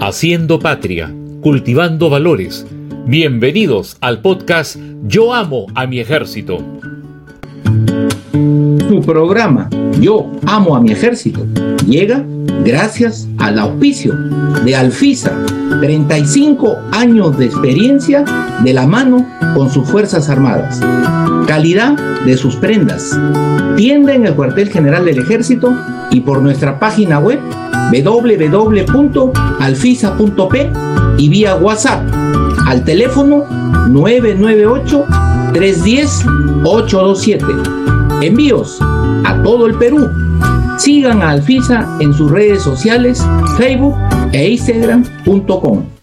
Haciendo patria, cultivando valores. Bienvenidos al podcast Yo amo a mi ejército. Tu programa Yo amo a mi ejército llega gracias al auspicio de Alfisa, 35 años de experiencia de la mano con sus Fuerzas Armadas. Calidad de sus prendas. Tienda en el cuartel general del ejército y por nuestra página web www.alfisa.p y vía WhatsApp al teléfono 998-310-827. Envíos a todo el Perú. Sigan a Alfisa en sus redes sociales, Facebook e Instagram.com.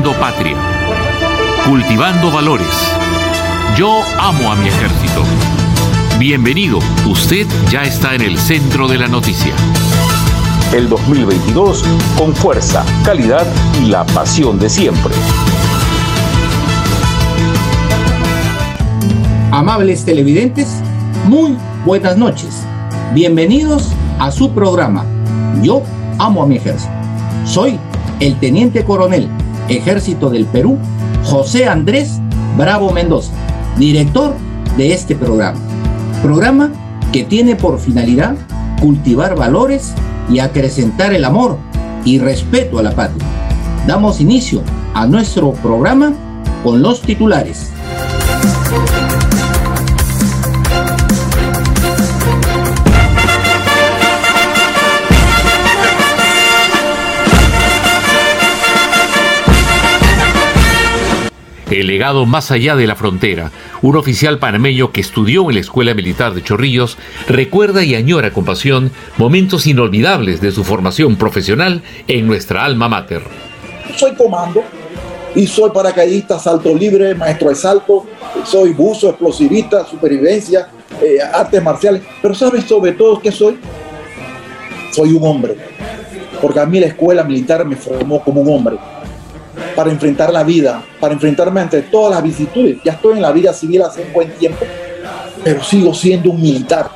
Haciendo patria, cultivando valores. Yo amo a mi ejército. Bienvenido, usted ya está en el centro de la noticia. El 2022 con fuerza, calidad y la pasión de siempre. Amables televidentes, muy buenas noches. Bienvenidos a su programa Yo amo a mi ejército. Soy el teniente coronel Ejército del Perú, José Andrés Bravo Mendoza, director de este programa. Programa que tiene por finalidad cultivar valores y acrecentar el amor y respeto a la patria. Damos inicio a nuestro programa con los titulares. El legado más allá de la frontera. Un oficial panameño que estudió en la Escuela Militar de Chorrillos recuerda y añora con pasión momentos inolvidables de su formación profesional en nuestra alma mater. Soy comando y soy paracaidista, salto libre, maestro de salto, soy buzo, explosivista, supervivencia, eh, artes marciales. Pero ¿sabes sobre todo qué soy? Soy un hombre. Porque a mí la escuela militar me formó como un hombre para enfrentar la vida, para enfrentarme ante todas las vicisitudes. Ya estoy en la vida civil hace un buen tiempo, pero sigo siendo un militar.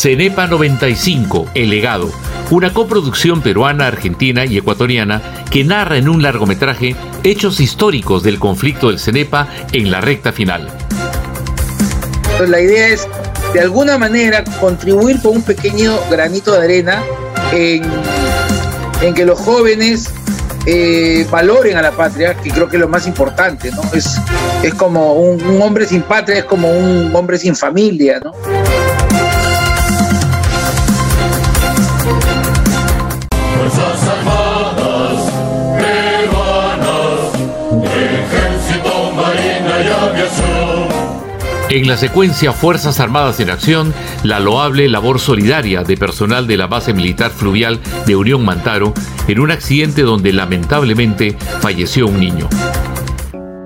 Cenepa 95, El legado, una coproducción peruana, argentina y ecuatoriana que narra en un largometraje hechos históricos del conflicto del Cenepa en la recta final. La idea es, de alguna manera, contribuir con un pequeño granito de arena en, que los jóvenes eh, valoren a la patria, que creo que es lo más importante, ¿no? Es, es como un, un hombre sin patria, es como un hombre sin familia, ¿no? En la secuencia Fuerzas Armadas en Acción, la loable labor solidaria de personal de la base militar fluvial de Unión Mantaro en un accidente donde lamentablemente falleció un niño.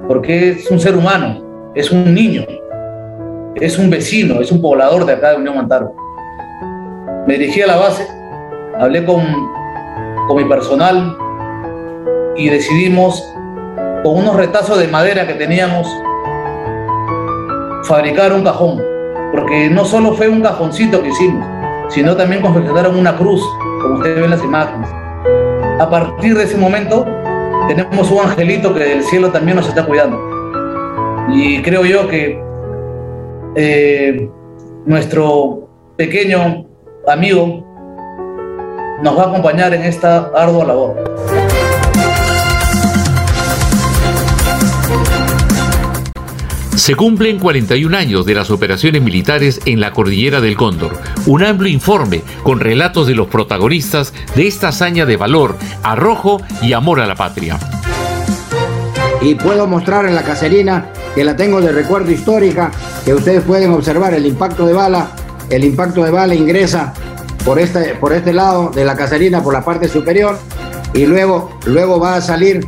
Porque es un ser humano, es un niño, es un vecino, es un poblador de acá de Unión Mantaro. Me dirigí a la base, hablé con, con mi personal y decidimos, con unos retazos de madera que teníamos, fabricar un cajón, porque no solo fue un cajoncito que hicimos, sino también confeccionaron una cruz, como ustedes ven en las imágenes. A partir de ese momento, tenemos un angelito que del cielo también nos está cuidando. Y creo yo que eh, nuestro pequeño amigo nos va a acompañar en esta ardua labor. Se cumplen 41 años de las operaciones militares en la cordillera del Cóndor. Un amplio informe con relatos de los protagonistas de esta hazaña de valor, arrojo y amor a la patria. y puedo mostrar en la caserina que la tengo de recuerdo histórica, que ustedes pueden observar el impacto de bala. El impacto de bala ingresa por este, por este lado de la caserina, por la parte superior, y luego, luego va a salir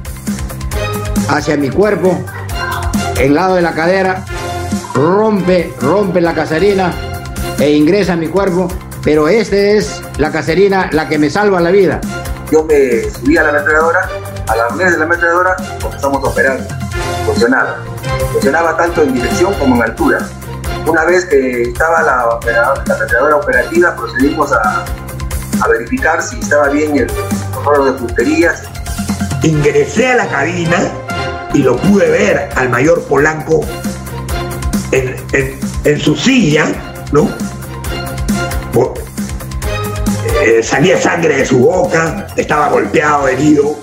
hacia mi cuerpo, el lado de la cadera, rompe, rompe la caserina e ingresa a mi cuerpo, pero esta es la caserina la que me salva la vida. Yo me subí a la ametralladora, a la arnés de la ametralladora, comenzamos a operar. Funcionaba. Funcionaba tanto en dirección como en altura. Una vez que estaba la, la ametralladora operativa, procedimos a, a verificar si estaba bien el control de punterías. Ingresé a la cabina y lo pude ver al mayor Polanco en, en- su silla, ¿no? Eh, salía sangre de su boca, estaba golpeado, herido.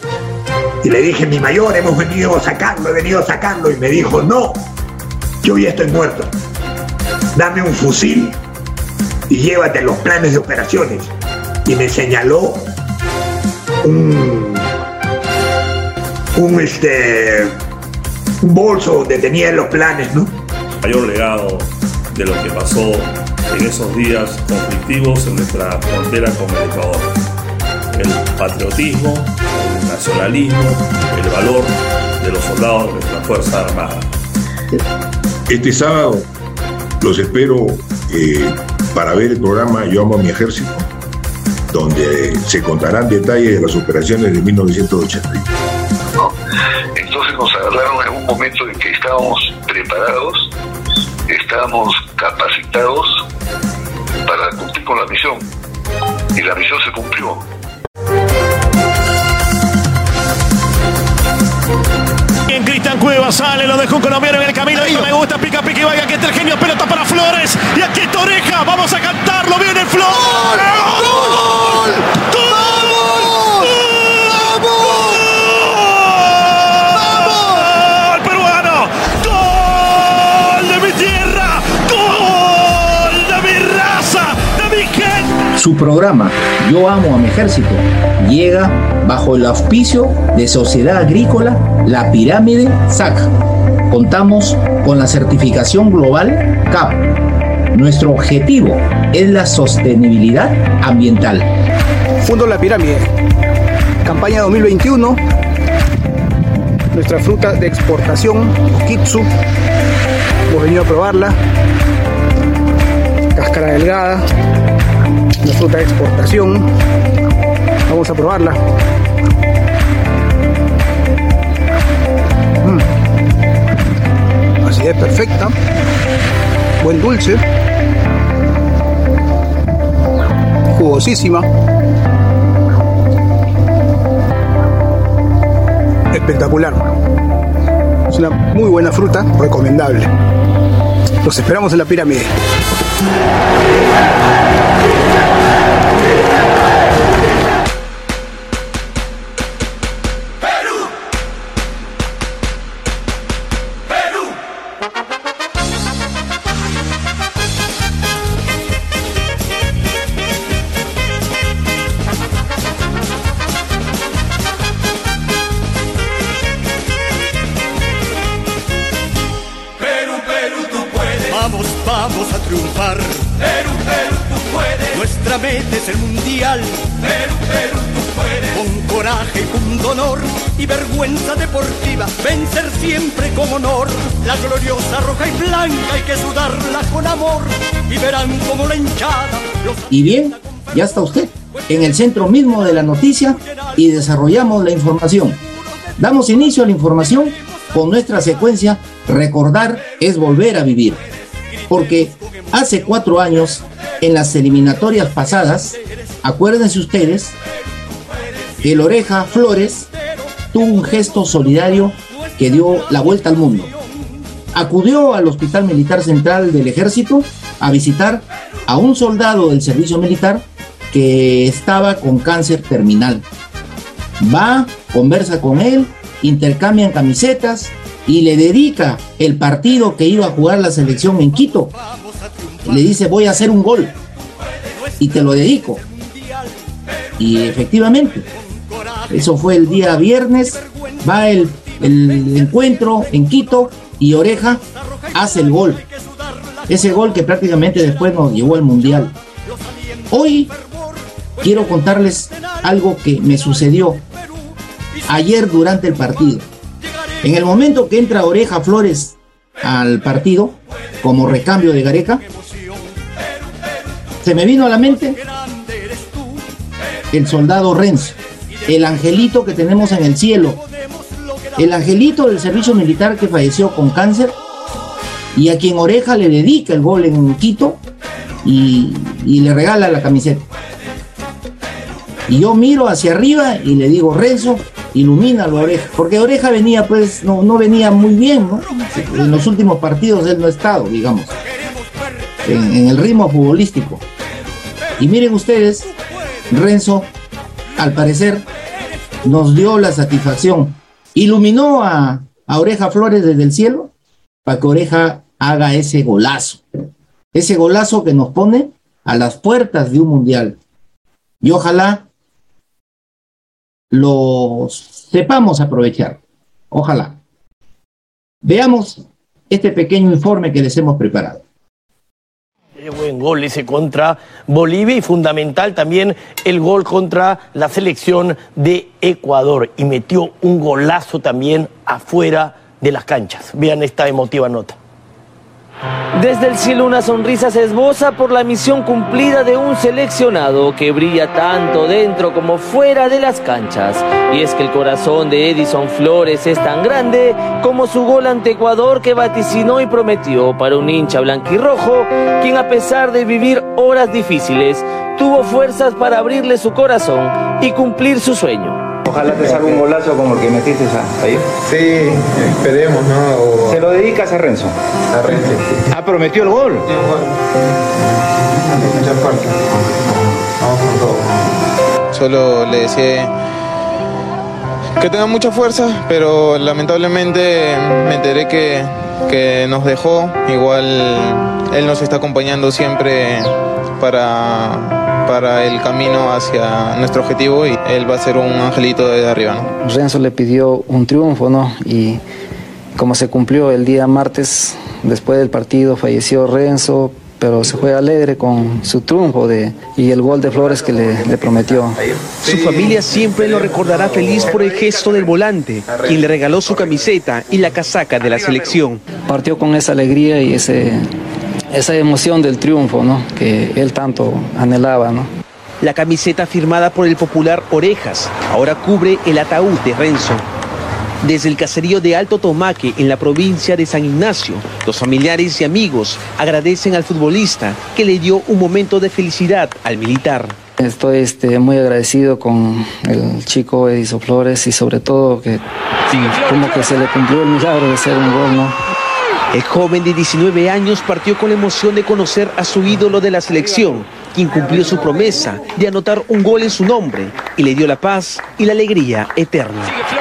Y le dije, mi mayor, hemos venido a sacarlo, he venido a sacarlo. Y me dijo, no, yo ya estoy muerto. Dame un fusil y llévate los planes de operaciones. Y me señaló un, un, este, un bolso donde tenía los planes, ¿no? mayor legado de lo que pasó en esos días conflictivos en nuestra frontera con el Ecuador. El patriotismo, el nacionalismo, el valor de los soldados de nuestra Fuerza Armada. Este sábado los espero eh, para ver el programa Yo amo a mi ejército, donde se contarán detalles de las operaciones de 1981. Un momento en que estábamos preparados, estábamos capacitados para cumplir con la misión. Y la misión se cumplió. En Cristian Cueva sale, lo dejó un colombiano en el camino. Esto me gusta, pica, pica y vaya, que está el genio, pelota para Flores. Y aquí está Oreja, vamos a cantarlo, viene Flores. ¡Gol! ¡Gol! Su programa Yo amo a mi ejército llega bajo el auspicio de Sociedad Agrícola La Pirámide SAC. Contamos con la certificación global CAP. Nuestro objetivo es la sostenibilidad ambiental. Fundo La Pirámide. Campaña 2021. Nuestra fruta de exportación, Okitsu. Hemos venido a probarla. Cáscara delgada. La fruta de exportación. Vamos a probarla. Mm. Acidez perfecta. Buen dulce. Jugosísima. espectacular. Es una muy buena fruta, recomendable. Los esperamos en la pirámide. Y bien, ya está usted en el centro mismo de la noticia y desarrollamos la información. Damos inicio a la información con nuestra secuencia Recordar es volver a vivir. Porque hace cuatro años, en las eliminatorias pasadas, acuérdense ustedes, el Oreja Flores tuvo un gesto solidario que dio la vuelta al mundo. Acudió al Hospital Militar Central del Ejército a visitar a un soldado del servicio militar que estaba con cáncer terminal. Va, conversa con él, intercambian camisetas y le dedica el partido que iba a jugar la selección en Quito. Le dice, voy a hacer un gol y te lo dedico. Y efectivamente, eso fue el día viernes, va el el encuentro en Quito y Oreja hace el gol. Ese gol que prácticamente después nos llevó al Mundial. Hoy quiero contarles algo que me sucedió ayer durante el partido. En el momento que entra Oreja Flores al partido, como recambio de Gareca, se me vino a la mente el soldado Renzo, el angelito que tenemos en el cielo, el angelito del servicio militar que falleció con cáncer y a quien Oreja le dedica el gol en Quito y, le regala la camiseta. Y yo miro hacia arriba y le digo, Renzo, ilumina la oreja, porque oreja venía pues, no, no venía muy bien, ¿no? En los últimos partidos él no ha estado, digamos, en, en el ritmo futbolístico. Y miren ustedes, Renzo, al parecer, nos dio la satisfacción, iluminó a, a Oreja Flores desde el cielo para que Oreja haga ese golazo, ese golazo que nos pone a las puertas de un mundial. Y ojalá los sepamos aprovechar. Ojalá. Veamos este pequeño informe que les hemos preparado. Qué buen gol ese contra Bolivia y fundamental también el gol contra la selección de Ecuador y metió un golazo también afuera de las canchas. Vean esta emotiva nota. Desde el cielo una sonrisa se esboza por la misión cumplida de un seleccionado que brilla tanto dentro como fuera de las canchas. Y es que el corazón de Edison Flores es tan grande como su gol ante Ecuador que vaticinó y prometió para un hincha blanquirrojo, quien a pesar de vivir horas difíciles, tuvo fuerzas para abrirle su corazón y cumplir su sueño. Ojalá te salga un golazo como el que metiste ahí. Sí, esperemos, ¿no? ¿Se lo dedicas a Renzo? A Renzo. Ah, prometió el gol. Sí, un gol. Mucha fuerza. Vamos con todo. Solo le decía que tenga mucha fuerza, pero lamentablemente me enteré que, que nos dejó. Igual él nos está acompañando siempre para, para el camino hacia nuestro objetivo y él va a ser un angelito desde arriba. ¿no? Renzo le pidió un triunfo, ¿no? Y como se cumplió el día martes, después del partido, falleció Renzo, pero se fue alegre con su triunfo de, y el gol de Flores que le, le prometió. Su familia siempre lo recordará feliz por el gesto del volante, quien le regaló su camiseta y la casaca de la selección. Partió con esa alegría y ese, esa emoción del triunfo, ¿no? Que él tanto anhelaba, ¿no? La camiseta firmada por el popular Orejas ahora cubre el ataúd de Renzo. Desde el caserío de Alto Tomaque, en la provincia de San Ignacio, los familiares y amigos agradecen al futbolista que le dio un momento de felicidad al militar. Estoy este, muy agradecido con el chico Edison Flores y sobre todo que como que se le cumplió el milagro de ser un gol, ¿no? El joven de 19 años partió con la emoción de conocer a su ídolo de la selección, quien cumplió su promesa de anotar un gol en su nombre y le dio la paz y la alegría eterna.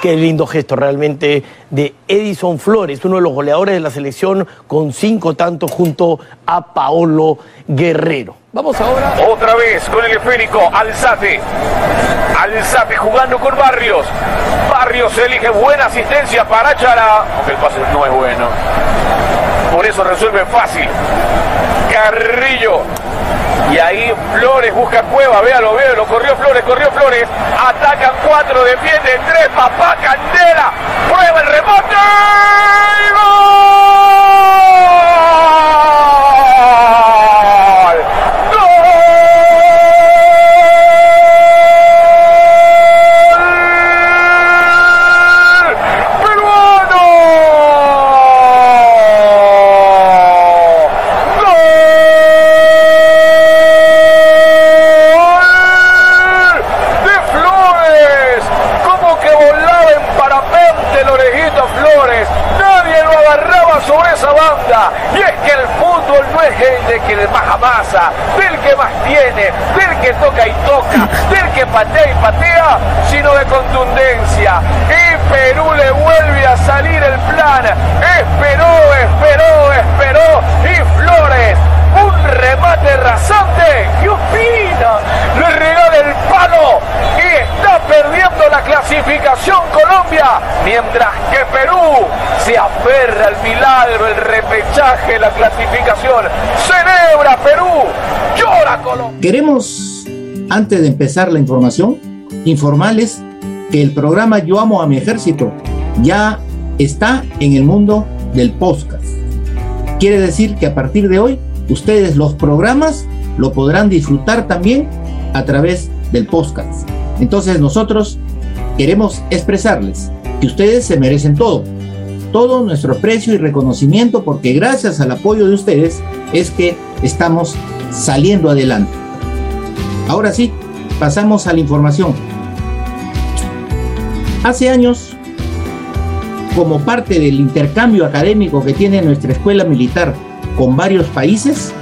Qué lindo gesto realmente de Edison Flores, uno de los goleadores de la selección con cinco tantos junto a Paolo Guerrero. Vamos ahora. Otra vez con el esférico, Alzate. Alzate jugando con Barrios. Barrios elige buena asistencia para Chara, el pase no es bueno. Por eso resuelve fácil. Carrillo. Y ahí Flores busca Cueva, véalo, véalo, corrió Flores, corrió Flores. Atacan cuatro, defienden tres, papá Candela. Prueba el rebote. ¡Y toca y toca, del que patea y patea, sino de contundencia. Y Perú le vuelve a salir el plan. Esperó, esperó, esperó. Y Flores un remate rasante. ¿Qué opina? Le regala el palo y está perdiendo la clasificación mientras que Perú se aferra al milagro, el repechaje, la clasificación. Celebra Perú, llora Colombia. Queremos, antes de empezar la información, informarles que el programa Yo Amo a mi Ejército ya está en el mundo del podcast. Quiere decir que a partir de hoy, ustedes los programas lo podrán disfrutar también a través del podcast. Entonces nosotros queremos expresarles que ustedes se merecen todo, todo nuestro aprecio y reconocimiento porque gracias al apoyo de ustedes es que estamos saliendo adelante. Ahora sí, pasamos a la información. Hace años, como parte del intercambio académico que tiene nuestra escuela militar con varios países,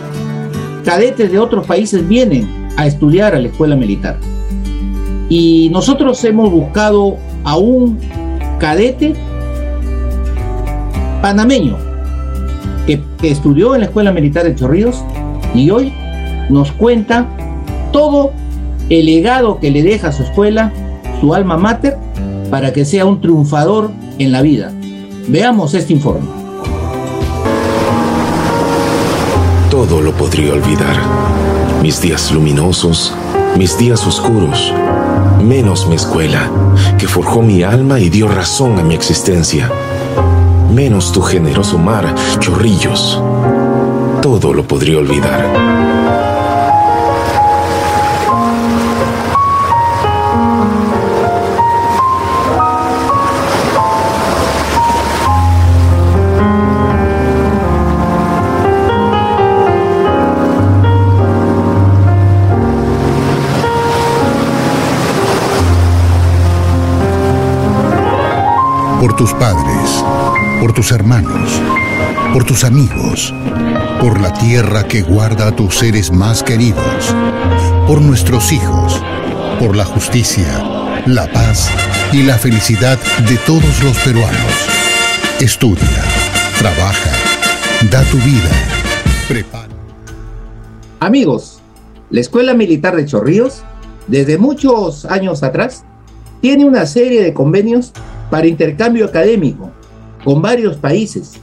cadetes de otros países vienen a estudiar a la escuela militar. Y nosotros hemos buscado a un cadete panameño que, estudió en la escuela militar de Chorrillos y hoy nos cuenta todo el legado que le deja su escuela, su alma mater, para que sea un triunfador en la vida. Veamos este informe. Todo lo podría olvidar. Mis días luminosos, mis días oscuros, menos mi escuela, que forjó mi alma y dio razón a mi existencia. Menos tu generoso mar, chorrillos. Todo lo podría olvidar. Tus padres, por tus hermanos, por tus amigos, por la tierra que guarda a tus seres más queridos, por nuestros hijos, por la justicia, la paz y la felicidad de todos los peruanos. Estudia, trabaja, da tu vida, prepara. Amigos, la Escuela Militar de Chorrillos, desde muchos años atrás, tiene una serie de convenios para intercambio académico con varios países.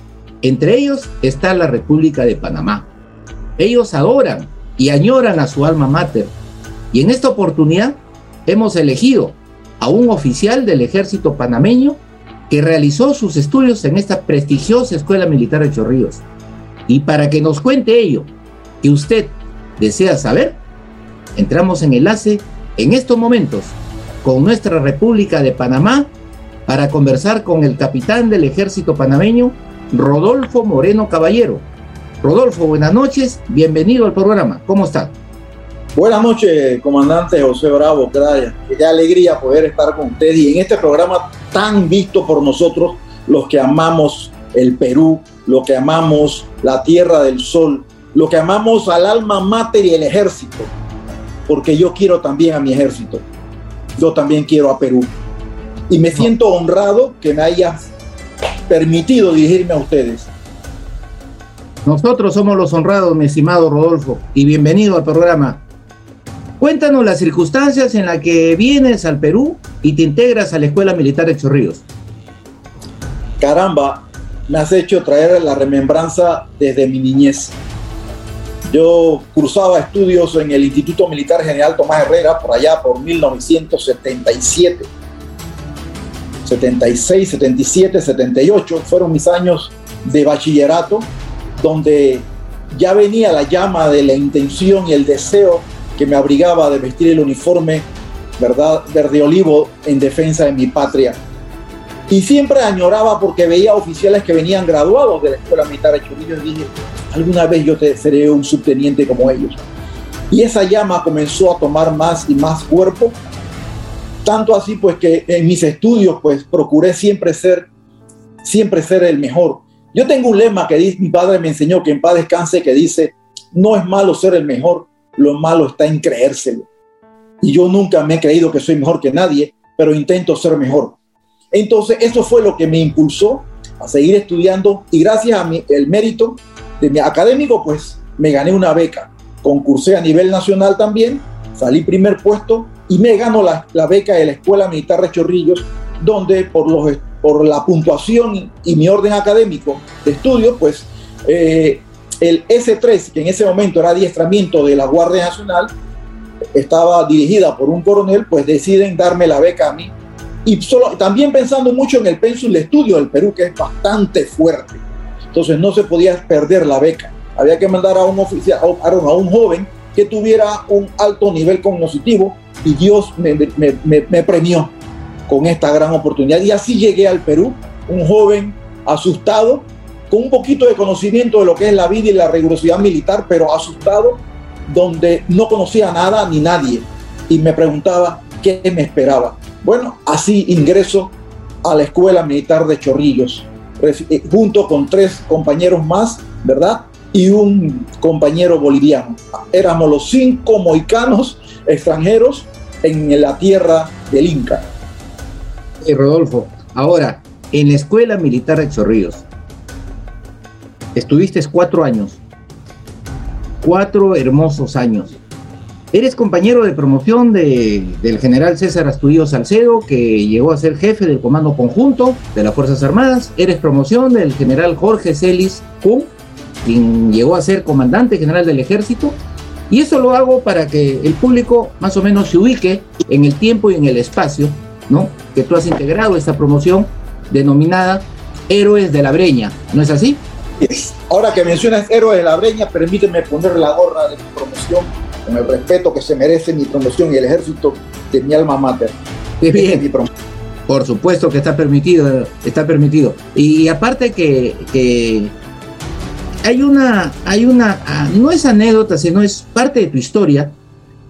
Entre ellos está la República de Panamá. Ellos adoran y añoran a su alma mater. Y en esta oportunidad hemos elegido a un oficial del ejército panameño que realizó sus estudios en esta prestigiosa escuela militar de Chorrillos. Y para que nos cuente ello, que usted desea saber, entramos en enlace en estos momentos con nuestra República de Panamá para conversar con el capitán del ejército panameño, Rodolfo Moreno Caballero. Rodolfo, buenas noches, bienvenido al programa, ¿cómo está? Buenas noches, comandante José Bravo, gracias. Qué alegría poder estar con usted y en este programa tan visto por nosotros, los que amamos el Perú, los que amamos la Tierra del Sol, los que amamos al alma mater y el ejército, porque yo quiero también a mi ejército, yo también quiero a Perú y me siento honrado que me hayas permitido dirigirme a ustedes. Nosotros somos los honrados, mi estimado Rodolfo, y bienvenido al programa. Cuéntanos las circunstancias en las que vienes al Perú y te integras a la Escuela Militar de Chorrillos. Caramba, me has hecho traer la remembranza desde mi niñez. Yo cursaba estudios en el Instituto Militar General Tomás Herrera por allá por 1977 76, 77, 78, fueron mis años de bachillerato, donde ya venía la llama de la intención y el deseo que me abrigaba de vestir el uniforme, ¿verdad? Verde olivo en defensa de mi patria. Y siempre añoraba porque veía oficiales que venían graduados de la Escuela Militar de Chorrillos y dije, alguna vez yo te, seré un subteniente como ellos. Y esa llama comenzó a tomar más y más cuerpo tanto así pues que en mis estudios pues procuré siempre ser, siempre ser el mejor. Yo tengo un lema que mi padre me enseñó que en paz descanse, que dice, no es malo ser el mejor, lo malo está en creérselo. Y yo nunca me he creído que soy mejor que nadie, pero intento ser mejor. Entonces, eso fue lo que me impulsó a seguir estudiando y gracias a mi, el mérito de mi académico, pues me gané una beca. Concursé a nivel nacional también, salí primer puesto y me ganó la, la, beca de la Escuela Militar de Chorrillos, donde por, los, por la puntuación y mi orden académico de estudio, pues eh, el S3, que en ese momento era adiestramiento de la Guardia Nacional, estaba dirigida por un coronel, pues deciden darme la beca a mí. Y solo, también pensando mucho en el pensum de estudio del Perú, que es bastante fuerte. Entonces no se podía perder la beca. Había que mandar a un oficial, a un joven que tuviera un alto nivel cognitivo y Dios me, me, me, premió con esta gran oportunidad. Y así llegué al Perú, un joven asustado, con un poquito de conocimiento de lo que es la vida y la rigurosidad militar, pero asustado, donde no conocía nada ni nadie. Y me preguntaba qué me esperaba. Bueno, así ingreso a la Escuela Militar de Chorrillos, eh, junto con tres compañeros más, ¿verdad? Y un compañero boliviano. Éramos los cinco moicanos extranjeros en la tierra del Inca. Y Rodolfo, ahora, en la Escuela Militar de Chorrillos, estuviste cuatro años, cuatro hermosos años. Eres compañero de promoción de, del general César Astudillo Salcedo, que llegó a ser jefe del Comando Conjunto de las Fuerzas Armadas. Eres promoción del general Jorge Celis Kuhn, quien llegó a ser comandante general del Ejército. Y eso lo hago para que el público más o menos se ubique en el tiempo y en el espacio, ¿no? Que tú has integrado esta promoción denominada Héroes de la Breña, ¿no es así? Ahora que mencionas Héroes de la Breña, permíteme poner la gorra de mi promoción con el respeto que se merece mi promoción y el ejército de mi alma mater. Qué bien. Por supuesto que está permitido, está permitido. Y aparte que, que hay una, hay una, ah, no es anécdota, sino es parte de tu historia,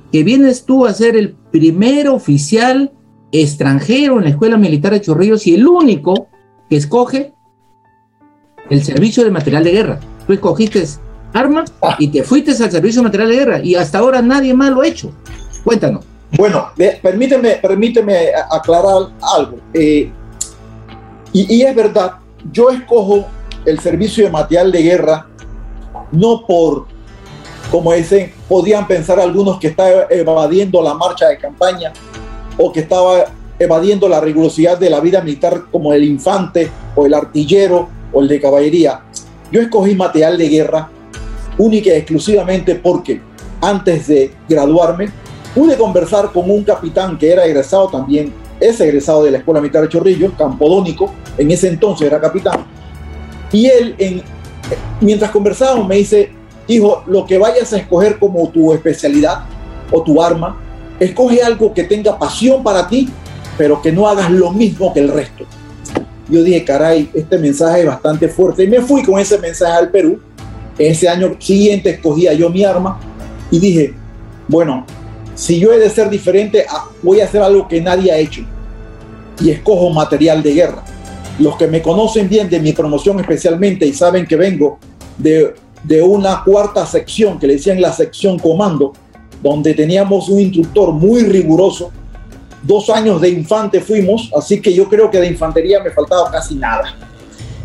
que vienes tú a ser el primer oficial extranjero en la Escuela Militar de Chorrillos y el único que escoge el servicio de material de guerra. Tú escogiste arma y te fuiste al servicio de material de guerra y hasta ahora nadie más lo ha hecho. Cuéntanos. Bueno, permíteme, permíteme aclarar algo. Eh, y, y es verdad, yo escojo el servicio de material de guerra no por, como dicen, podían pensar algunos que estaba evadiendo la marcha de campaña o que estaba evadiendo la rigurosidad de la vida militar como el infante o el artillero o el de caballería. Yo escogí material de guerra única y exclusivamente porque antes de graduarme pude conversar con un capitán que era egresado también, es egresado de la Escuela Militar de Chorrillos, Campodónico, en ese entonces era capitán, y él, en, mientras conversábamos, me dice, hijo, lo que vayas a escoger como tu especialidad o tu arma, escoge algo que tenga pasión para ti, pero que no hagas lo mismo que el resto. Yo dije, caray, este mensaje es bastante fuerte. Y me fui con ese mensaje al Perú. Ese año siguiente escogía yo mi arma y dije, bueno, si yo he de ser diferente, ah, voy a hacer algo que nadie ha hecho. Y escojo material de guerra los que me conocen bien de mi promoción especialmente y saben que vengo de, de una cuarta sección que le decían la sección comando, donde teníamos un instructor muy riguroso. Dos años de infante fuimos, así que yo creo que de infantería me faltaba casi nada.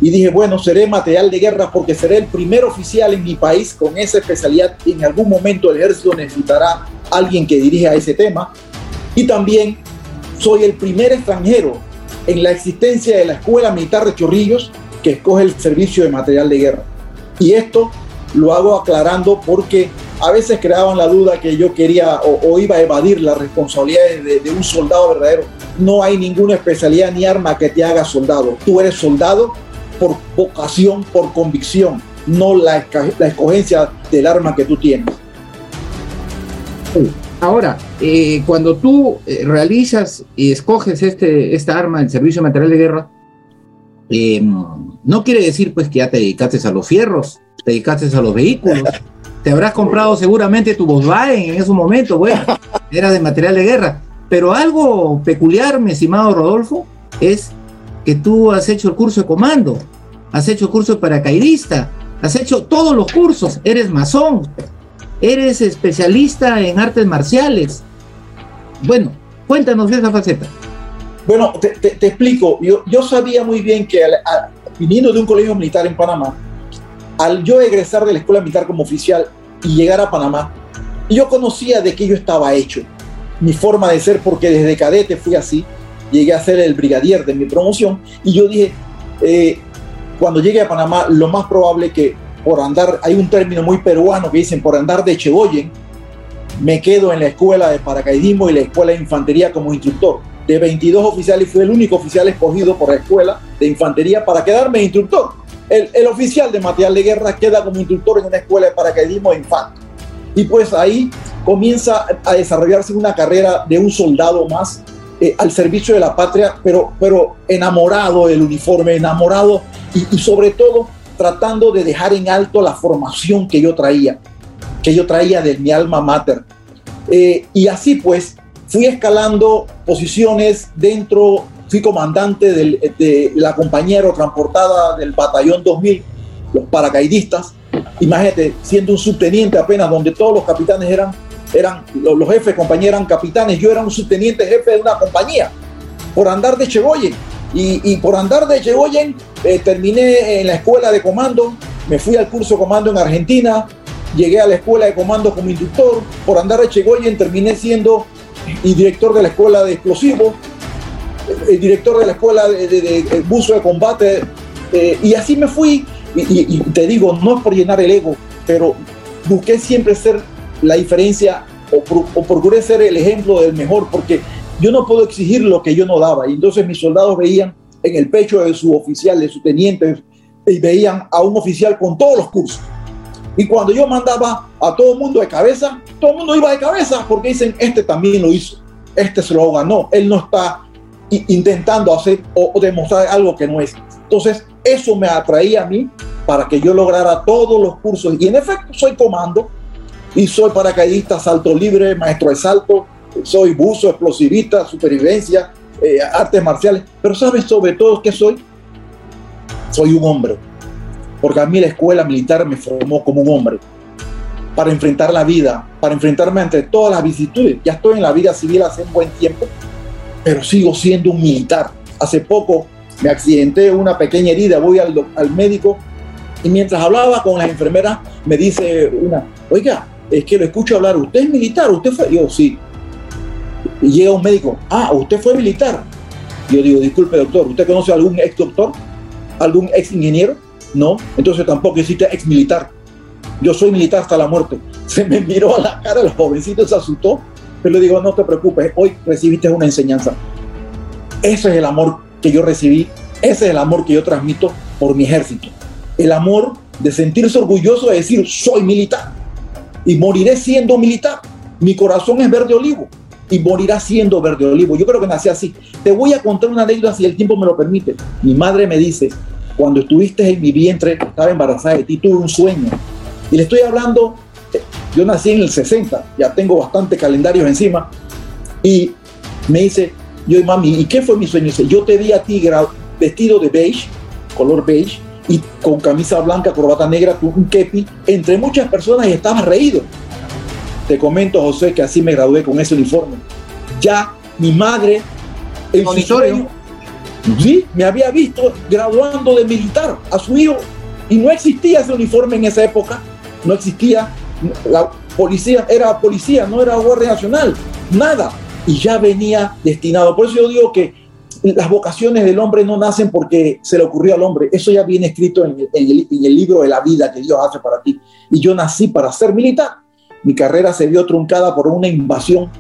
Y dije, bueno, seré material de guerra porque seré el primer oficial en mi país con esa especialidad. En algún momento el ejército necesitará alguien que dirija ese tema. Y también soy el primer extranjero en la existencia de la Escuela Militar de Chorrillos que escoge el servicio de material de guerra. Y esto lo hago aclarando porque a veces creaban la duda que yo quería o, iba a evadir las responsabilidades de, un soldado verdadero. No hay ninguna especialidad ni arma que te haga soldado. Tú eres soldado por vocación, por convicción, no la, la escogencia del arma que tú tienes. Ahora, eh, cuando tú eh, realizas y escoges este, esta arma, el servicio material de guerra, eh, no quiere decir pues que ya te dedicaste a los fierros, te dedicaste a los vehículos. Te habrás comprado seguramente tu Volkswagen en ese momento, bueno, era de material de guerra. Pero algo peculiar, mi estimado Rodolfo, es que tú has hecho el curso de comando, has hecho el curso de paracaidista, has hecho todos los cursos, eres masón, eres especialista en artes marciales. Bueno, cuéntanos esa faceta. Bueno, te, te, explico. Yo, sabía muy bien que al, viniendo de un colegio militar en Panamá, al yo egresar de la escuela militar como oficial y llegar a Panamá, yo conocía de qué yo estaba hecho, mi forma de ser, porque desde cadete fui así, llegué a ser el brigadier de mi promoción y yo dije, eh, cuando llegue a Panamá, lo más probable que por andar, hay un término muy peruano que dicen por andar de Chegoyen, me quedo en la escuela de paracaidismo y la escuela de infantería como instructor. De 22 oficiales fui el único oficial escogido por la escuela de infantería para quedarme instructor. El, el oficial de material de guerra queda como instructor en una escuela de paracaidismo de infantes. Y pues ahí comienza a desarrollarse una carrera de un soldado más eh, al servicio de la patria, pero, pero enamorado del uniforme, enamorado y, y sobre todo tratando de dejar en alto la formación que yo traía, que yo traía de mi alma mater. Eh, y así pues fui escalando posiciones dentro, fui comandante del- de la compañía transportada del batallón 2000, los paracaidistas. Imagínate, siendo un subteniente apenas, donde todos los capitanes eran, eran los, los jefes, compañeros eran capitanes, yo era un subteniente jefe de una compañía, por andar de Chegoyen. Y, y por andar de Chegoyen eh, terminé en la escuela de comando, me fui al curso de comando en Argentina, llegué a la escuela de comando como instructor, por andar de Chegoyen terminé siendo y director de la escuela de explosivos, el director de la escuela de, de- de- de buzo de combate, eh, y así me fui. Y, y- y te digo, no es por llenar el ego, pero busqué siempre ser la diferencia o, o procuré ser el ejemplo del mejor, porque yo no puedo exigir lo que yo no daba. Y entonces mis soldados veían en el pecho de su oficial, de su teniente, y veían a un oficial con todos los cursos. Y cuando yo mandaba a todo el mundo de cabeza, todo el mundo iba de cabeza porque dicen, este también lo hizo, este se lo ganó, él no está intentando hacer o, o demostrar algo que no es. Entonces, eso me atraía a mí para que yo lograra todos los cursos. Y en efecto, soy comando y soy paracaidista, salto libre, maestro de salto, soy buzo, explosivista, supervivencia, eh, artes marciales. Pero ¿sabes sobre todo qué soy? Soy un hombre porque a mí la escuela militar me formó como un hombre para enfrentar la vida, para enfrentarme entre todas las vicisitudes. Ya estoy en la vida civil hace un buen tiempo, pero sigo siendo un militar. Hace poco me accidenté una pequeña herida, voy al, al médico y mientras hablaba con las enfermeras me dice una, oiga, es que lo escucho hablar, ¿usted es militar? ¿Usted fue? Yo, sí. Y llega un médico, ah, ¿usted fue militar? Yo digo, disculpe doctor, ¿usted conoce a algún ex doctor? ¿Algún ex ingeniero? No, entonces tampoco existe ex militar. Yo soy militar hasta la muerte. Se me miró a la cara, el jovencito se asustó, pero le digo, no te preocupes, hoy recibiste una enseñanza. Ese es el amor que yo recibí, ese es el amor que yo transmito por mi ejército. El amor de sentirse orgulloso de decir, soy militar y moriré siendo militar. Mi corazón es verde olivo y morirá siendo verde olivo. Yo creo que nací así. Te voy a contar una anécdota si el tiempo me lo permite. Mi madre me dice, cuando estuviste en mi vientre, estaba embarazada de ti, tuve un sueño. Y le estoy hablando, eh, yo nací en el 60, ya tengo bastante calendarios encima. Y me dice, yo, mami, ¿y qué fue mi sueño? Dice, yo te vi a ti vestido de beige, color beige, y con camisa blanca, corbata negra, un kepi, entre muchas personas y estabas reído. Te comento, José, que así me gradué con ese uniforme. Ya mi madre, en su sueño, sí, me había visto graduando de militar a su hijo y no existía ese uniforme en esa época, no existía, la policía era policía, no era Guardia Nacional, nada, y ya venía destinado. Por eso yo digo que las vocaciones del hombre no nacen porque se le ocurrió al hombre, eso ya viene escrito en, en el, en el libro de la vida que Dios hace para ti. Y yo nací para ser militar. Mi carrera se vio truncada por una invasión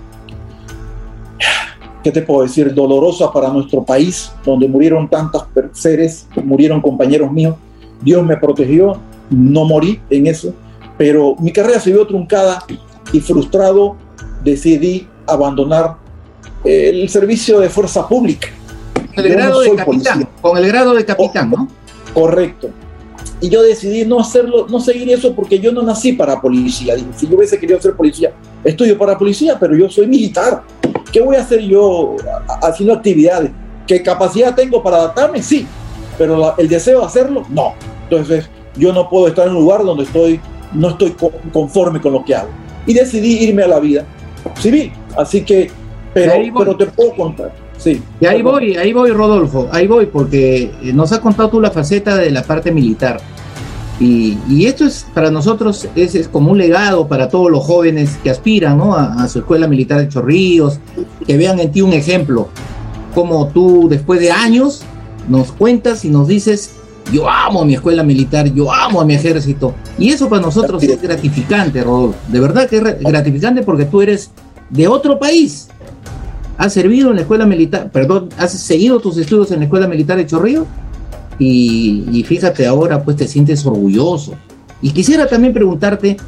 ¿qué te puedo decir? Dolorosa para nuestro país, donde murieron tantos seres, murieron compañeros míos. Dios me protegió, no morí en eso, pero mi carrera se vio truncada y frustrado decidí abandonar el servicio de fuerza pública. Con el no grado de capitán, policía. con el grado de capitán, ¿no? Correcto. Y yo decidí no hacerlo, no seguir eso porque yo no nací para policía. Dije, si yo hubiese querido ser policía, estudio para policía, pero yo soy militar. ¿Qué voy a hacer yo haciendo actividades? ¿Qué capacidad tengo para adaptarme? Sí, pero la- el deseo de hacerlo, no. Entonces, yo no puedo estar en un lugar donde estoy, no estoy co- conforme con lo que hago. Y decidí irme a la vida civil. Así que, pero, pero te puedo contar. Sí. Y ahí voy, ahí voy, Rodolfo, ahí voy, porque eh, nos has contado tú la faceta de la parte militar. Y, y esto es para nosotros es, es como un legado para todos los jóvenes que aspiran ¿no? a, a su escuela militar de Chorrillos, que vean en ti un ejemplo. como tú después de años nos cuentas y nos dices, yo amo a mi escuela militar, yo amo a mi ejército. Y eso para nosotros es gratificante, Rodolfo. De verdad que es gratificante porque tú eres de otro país. Has servido en la escuela militar, perdón, has seguido tus estudios en la escuela militar de Chorrillo y, y fíjate ahora, pues te sientes orgulloso. Y quisiera también preguntarte,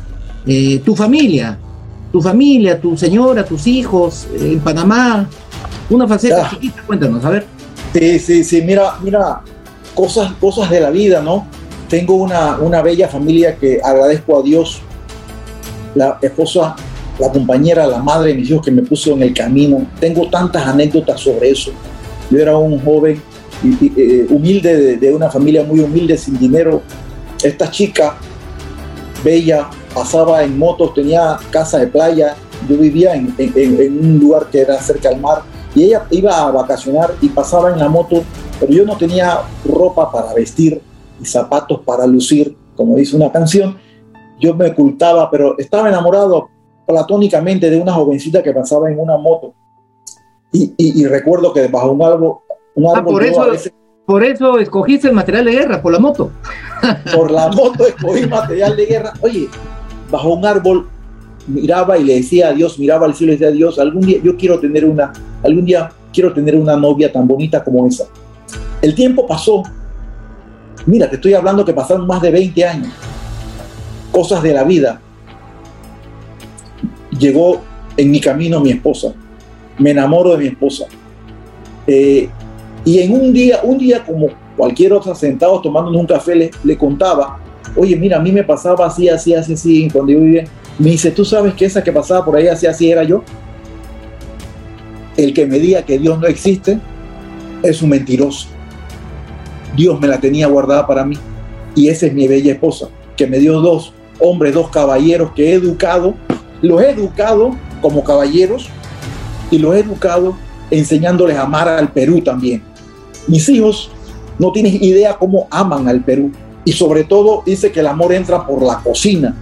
eh, tu familia, tu familia, tu señora, tus hijos eh, en Panamá, una faceta Ah. chiquita, cuéntanos, a ver. Sí, sí, sí, mira, mira, cosas, cosas de la vida, ¿no? Tengo una, una bella familia que agradezco a Dios, la esposa, la compañera, la madre de mis hijos que me puso en el camino. Tengo tantas anécdotas sobre eso. Yo era un joven eh, humilde, de, una familia muy humilde, sin dinero. Esta chica, bella, pasaba en motos, tenía casa de playa. Yo vivía en un lugar que era cerca al mar y ella iba a vacacionar y pasaba en la moto, pero yo no tenía ropa para vestir y zapatos para lucir, como dice una canción. Yo me ocultaba, pero estaba enamorado platónicamente de una jovencita que pasaba en una moto. Y, y- y recuerdo que bajo un árbol, un Ah, eso, veces- por eso escogiste el material de guerra, por la moto. por la moto escogí material de guerra. Oye, bajo un árbol miraba y le decía a Dios, miraba al cielo y decía a Dios, algún día yo quiero tener una, algún día quiero tener una novia tan bonita como esa. El tiempo pasó. Mira, te estoy hablando que pasaron más de 20 años. Cosas de la vida. Llegó en mi camino mi esposa. Me enamoro de mi esposa. Eh, y en un día, un día como cualquier otro sentado tomándonos un café, le, le contaba, oye, mira, a mí me pasaba así, así, así, así, cuando yo vivía. Me dice, ¿tú sabes que esa que pasaba por ahí así, así era yo? El que me diga que Dios no existe es un mentiroso. Dios me la tenía guardada para mí. Y esa es mi bella esposa, que me dio dos hombres, dos caballeros que he educado. Los he educado como caballeros y los he educado enseñándoles a amar al Perú también. Mis hijos no tienes idea cómo aman al Perú. Y sobre todo dice que el amor entra por la cocina.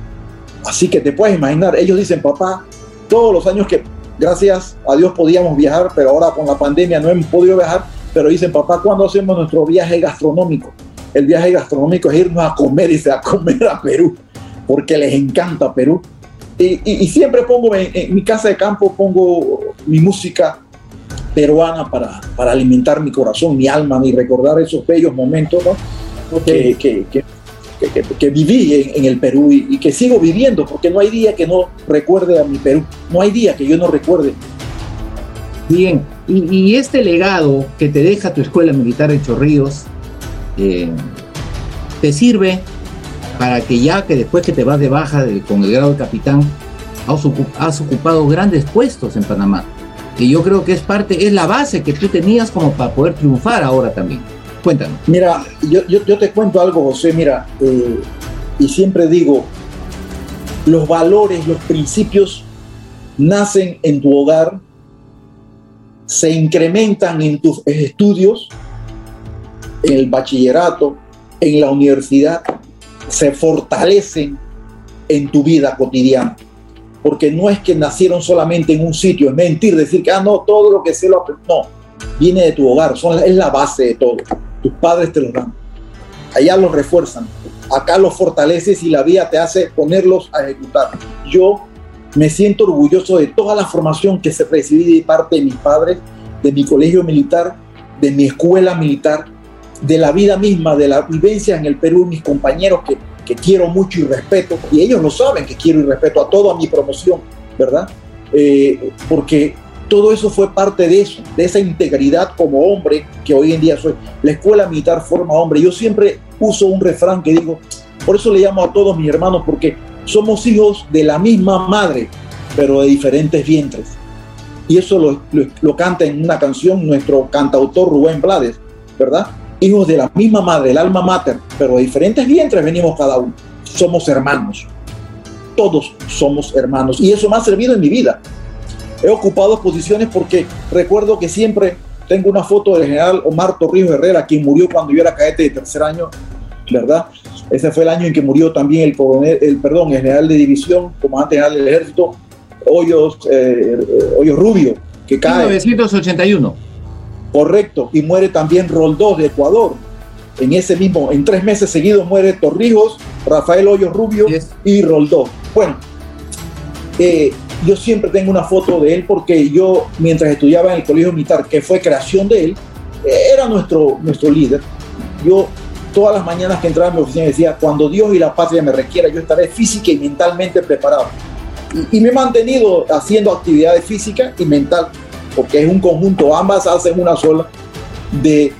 Así que te puedes imaginar, ellos dicen, papá, todos los años que gracias a Dios podíamos viajar, pero ahora con la pandemia no hemos podido viajar, pero dicen, papá, ¿cuándo hacemos nuestro viaje gastronómico? El viaje gastronómico es irnos a comer, dice, a comer a Perú, porque les encanta Perú. Y, y- y siempre pongo en, en mi casa de campo, pongo mi música peruana para, para alimentar mi corazón, mi alma, y recordar esos bellos momentos ¿no? que, que- que- que- que- viví en, en el Perú y, y que sigo viviendo, porque no hay día que no recuerde a mi Perú, no hay día que yo no recuerde. Bien, y, este legado que te deja tu escuela militar en Chorrillos, eh, te sirve para que ya que después que te vas de baja con el grado de capitán, has, ocu- has ocupado grandes puestos en Panamá. Y yo creo que es parte, es la base que tú tenías como para poder triunfar ahora también. Cuéntanos. Mira, yo, yo, yo te cuento algo, José, mira, eh, y siempre digo, los valores, los principios nacen en tu hogar, se incrementan en tus estudios, en el bachillerato, en la universidad, se fortalecen en tu vida cotidiana. Porque no es que nacieron solamente en un sitio, es mentir, decir que, ah, no, todo lo que sé lo. No, viene de tu hogar, es la base de todo. Tus padres te lo dan. Allá los refuerzan. Acá los fortaleces y la vida te hace ponerlos a ejecutar. Yo me siento orgulloso de toda la formación que se recibí de parte de mis padres, de mi colegio militar, de mi escuela militar, de la vida misma, de la vivencia en el Perú, mis compañeros que, que quiero mucho y respeto, y ellos lo saben que quiero y respeto a toda mi promoción, ¿verdad? Eh, porque todo eso fue parte de eso, de esa integridad como hombre que hoy en día soy. La escuela militar forma hombre. Yo siempre uso un refrán que digo, por eso le llamo a todos mis hermanos, porque somos hijos de la misma madre, pero de diferentes vientres. Y eso lo, lo- lo canta en una canción nuestro cantautor Rubén Blades, ¿verdad? Hijos de la misma madre, el alma mater, pero de diferentes vientres venimos cada uno. Somos hermanos. Todos somos hermanos. Y eso me ha servido en mi vida. He ocupado posiciones porque recuerdo que siempre tengo una foto del general Omar Torrijos Herrera, quien murió cuando yo era cadete de tercer año, ¿verdad? Ese fue el año en que murió también el coronel, el, perdón, el general de división, comandante general del ejército, Hoyos, eh, Hoyos Rubio, que cae. 1981. Correcto. Y muere también Roldós de Ecuador. En ese mismo, en tres meses seguidos muere Torrijos, Rafael Hoyos Rubio y Roldós. Bueno, eh, yo siempre tengo una foto de él porque yo, mientras estudiaba en el colegio militar, que fue creación de él, eh, era nuestro, nuestro líder. Yo todas las mañanas que entraba a mi oficina decía, cuando Dios y la patria me requiera, yo estaré física y mentalmente preparado. Y, y me he mantenido haciendo actividades físicas y mental, porque es un conjunto, ambas hacen una sola, de...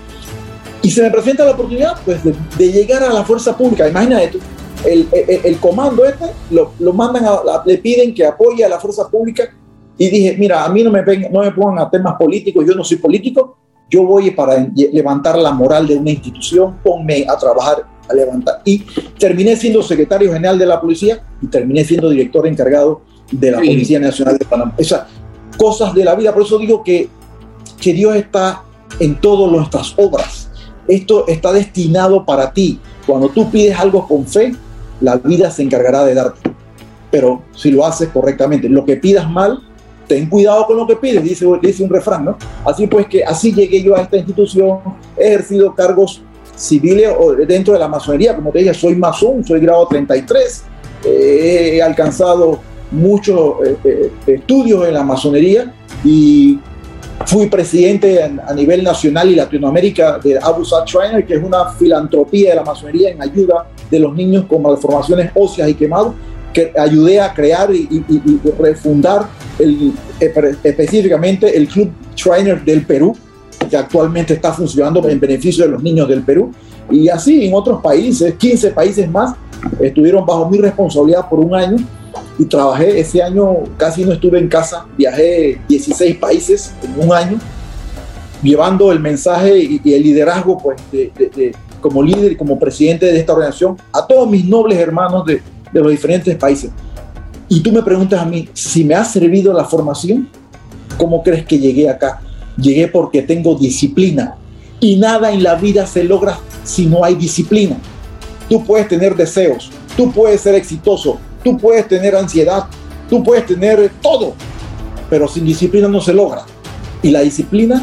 Y se me presenta la oportunidad pues, de, de llegar a la fuerza pública. Imagina esto, el, el, el comando este lo, lo mandan a, a- le piden que apoye a la fuerza pública y dije, mira, a mí no me, no me pongan a temas políticos, yo no soy político, yo voy para levantar la moral de una institución, ponme a trabajar a levantar. Y terminé siendo secretario general de la policía y terminé siendo director encargado de la Sí. Policía Nacional de Panamá. Esas cosas de la vida, por eso digo que, que Dios está en todas nuestras obras. Esto está destinado para ti. Cuando tú pides algo con fe, la vida se encargará de darte. Pero si lo haces correctamente, lo que pidas mal, ten cuidado con lo que pides, dice, dice un refrán, ¿no? Así pues que así llegué yo a esta institución, he ejercido cargos civiles dentro de la masonería, como te dije, soy masón, soy grado 33, eh, he alcanzado muchos eh, eh, estudios en la masonería y fui presidente en- a nivel nacional y Latinoamérica de Abu Saad Shriner, que es una filantropía de la masonería en ayuda de los niños con malformaciones óseas y quemados, que ayudé a crear y, y- y- refundar específicamente el Club Shriner del Perú, que actualmente está funcionando en beneficio de los niños del Perú. Y así en otros países, 15 países más, estuvieron bajo mi responsabilidad por un año y trabajé ese año, casi no estuve en casa, viajé 16 países en un año, llevando el mensaje y, el liderazgo pues, de- como líder y como presidente de esta organización a todos mis nobles hermanos de, de los diferentes países. Y tú me preguntas a mí, si me ha servido la formación, ¿cómo crees que llegué acá? Llegué porque tengo disciplina. Y nada en la vida se logra si no hay disciplina. Tú puedes tener deseos, tú puedes ser exitoso, tú puedes tener ansiedad, tú puedes tener todo, pero sin disciplina no se logra. Y la disciplina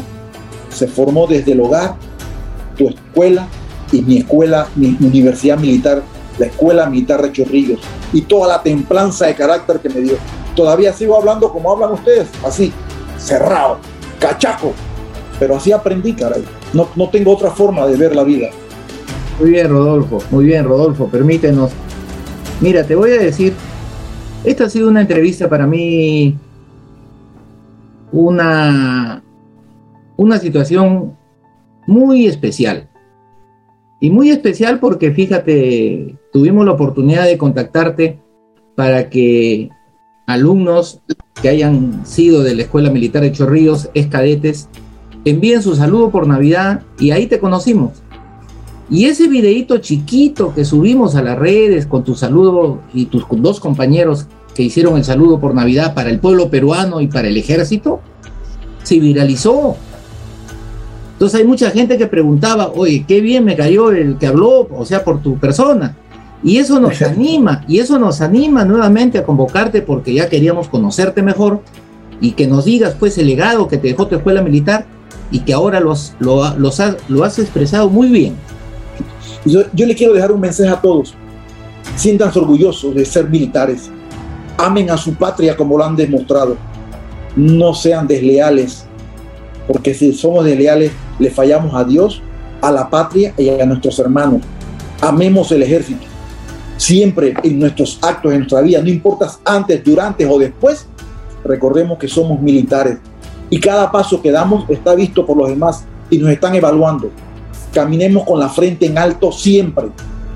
se formó desde el hogar, tu escuela y mi escuela, mi universidad militar, la escuela militar de Chorrillos y toda la templanza de carácter que me dio. Todavía sigo hablando como hablan ustedes, así, cerrado, cachaco, pero así aprendí, caray. No, no tengo otra forma de ver la vida. Muy bien, Rodolfo, muy bien, Rodolfo, permítenos. Mira, te voy a decir, esta ha sido una entrevista para mí, una, una situación muy especial. Y muy especial porque, fíjate, tuvimos la oportunidad de contactarte para que alumnos que hayan sido de la Escuela Militar de Chorrillos, es cadetes, envíen su saludo por Navidad y ahí te conocimos. Y ese videíto chiquito que subimos a las redes con tu saludo y tus dos compañeros que hicieron el saludo por Navidad para el pueblo peruano y para el ejército, se viralizó. Entonces hay mucha gente que preguntaba, oye, qué bien me cayó el que habló, o sea, por tu persona. Y eso nos anima, y eso nos anima nuevamente a convocarte porque ya queríamos conocerte mejor y que nos digas pues el legado que te dejó tu escuela militar y que ahora lo has, lo, ha- los lo has expresado muy bien. Yo, yo le quiero dejar un mensaje a todos. Siéntanse orgullosos de ser militares. Amen a su patria como lo han demostrado. No sean desleales, porque si somos desleales, le fallamos a Dios, a la patria y a nuestros hermanos. Amemos el ejército. Siempre en nuestros actos, en nuestra vida, no importa antes, durante o después, recordemos que somos militares. Y cada paso que damos está visto por los demás y nos están evaluando caminemos con la frente en alto siempre,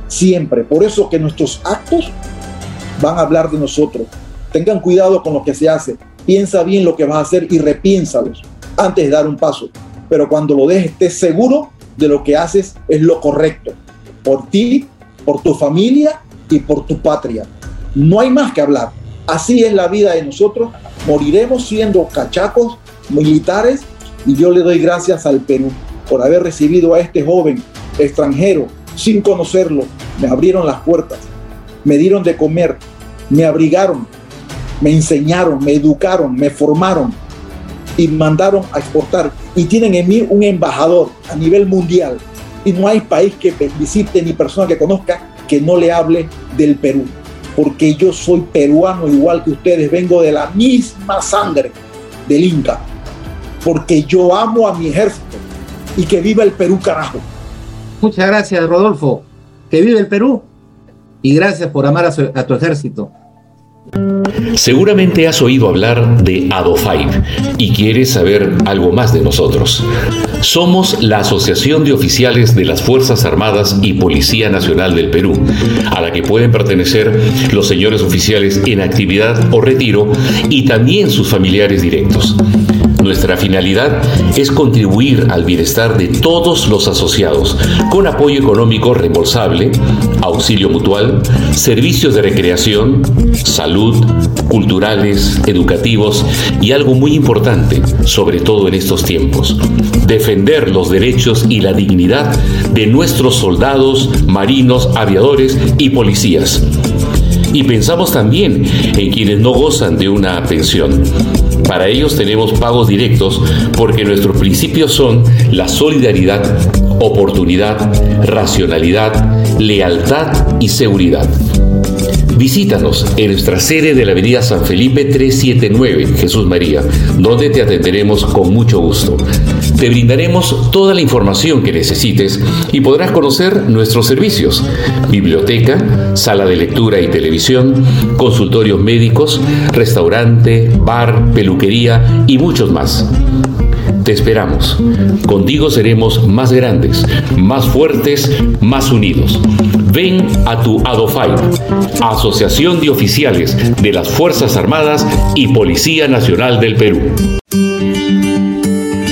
siempre. Por eso que nuestros actos van a hablar de nosotros. Tengan cuidado con lo que se hace. Piensa bien lo que vas a hacer y repiénsalos antes de dar un paso. Pero cuando lo dejes, estés seguro de lo que haces es lo correcto. Por ti, por tu familia y por tu patria. No hay más que hablar. Así es la vida de nosotros. Moriremos siendo cachacos, militares, y yo le doy gracias al Perú por haber recibido a este joven extranjero sin conocerlo. Me abrieron las puertas, me dieron de comer, me abrigaron, me enseñaron, me educaron, me formaron. y mandaron a exportar y tienen en mí un embajador a nivel mundial y no hay país que visite ni persona que conozca que no le hable del Perú, porque yo soy peruano igual que ustedes, vengo de la misma sangre del Inca, porque yo amo a mi ejército y que viva el Perú carajo. Muchas gracias, Rodolfo. Que vive el Perú. Y gracias por amar a, su- a tu ejército. Seguramente has oído hablar de ADOFAIB y quieres saber algo más de nosotros. Somos la Asociación de Oficiales de las Fuerzas Armadas y Policía Nacional del Perú, a la que pueden pertenecer los señores oficiales en actividad o retiro y también sus familiares directos. Nuestra finalidad es contribuir al bienestar de todos los asociados con apoyo económico reembolsable, auxilio mutual, servicios de recreación, salud, culturales, educativos y algo muy importante, sobre todo en estos tiempos, defender los derechos y la dignidad de nuestros soldados, marinos, aviadores y policías. Y pensamos también en quienes no gozan de una pensión. Para ellos tenemos pagos directos porque nuestros principios son la solidaridad, oportunidad, racionalidad, lealtad y seguridad. Visítanos en nuestra sede de la Avenida San Felipe 379, Jesús María, donde te atenderemos con mucho gusto. Te brindaremos toda la información que necesites y podrás conocer nuestros servicios, biblioteca, sala de lectura y televisión, consultorios médicos, restaurante, bar, peluquería y muchos más. Te esperamos. Contigo seremos más grandes, más fuertes, más unidos. Ven a tu ADOFAI, Asociación de Oficiales de las Fuerzas Armadas y Policía Nacional del Perú.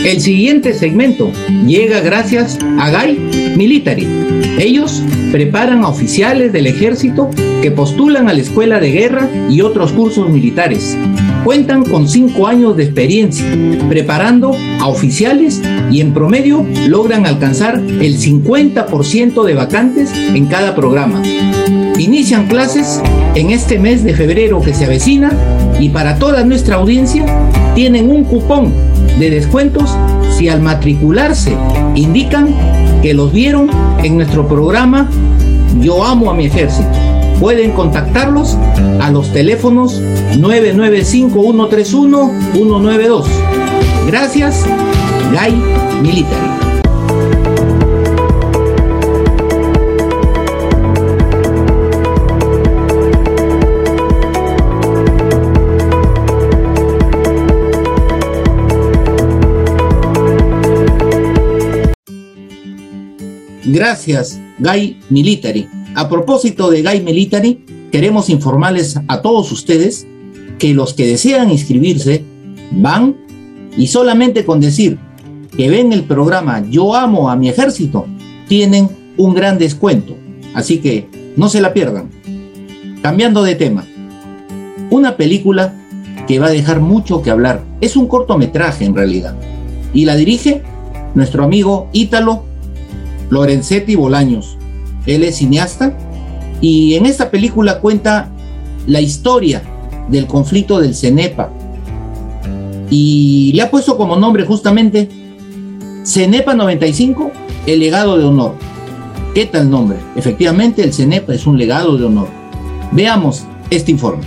El siguiente segmento llega gracias a Guy Military. Ellos preparan a oficiales del ejército que postulan a la escuela de guerra y otros cursos militares. Cuentan con cinco años de experiencia preparando a oficiales y en promedio logran alcanzar el 50% de vacantes en cada programa. Inician clases en este mes de febrero que se avecina y para toda nuestra audiencia tienen un cupón de descuentos si al matricularse indican que los vieron en nuestro programa Yo amo a mi ejército. Pueden contactarlos a los teléfonos 995-131-192. Gracias, Guy Military. Gracias, Guy Military. A propósito de Guy Military, queremos informarles a todos ustedes que los que desean inscribirse van y solamente con decir que ven el programa Yo amo a mi ejército, tienen un gran descuento. Así que no se la pierdan. Cambiando de tema, una película que va a dejar mucho que hablar. Es un cortometraje en realidad. Y la dirige nuestro amigo Ítalo Lorenzetti Bolaños. Él es cineasta y en esta película cuenta la historia del conflicto del CENEPA. Y le ha puesto como nombre justamente CENEPA 95, el legado de honor. ¿Qué tal nombre? Efectivamente, el CENEPA es un legado de honor. Veamos este informe.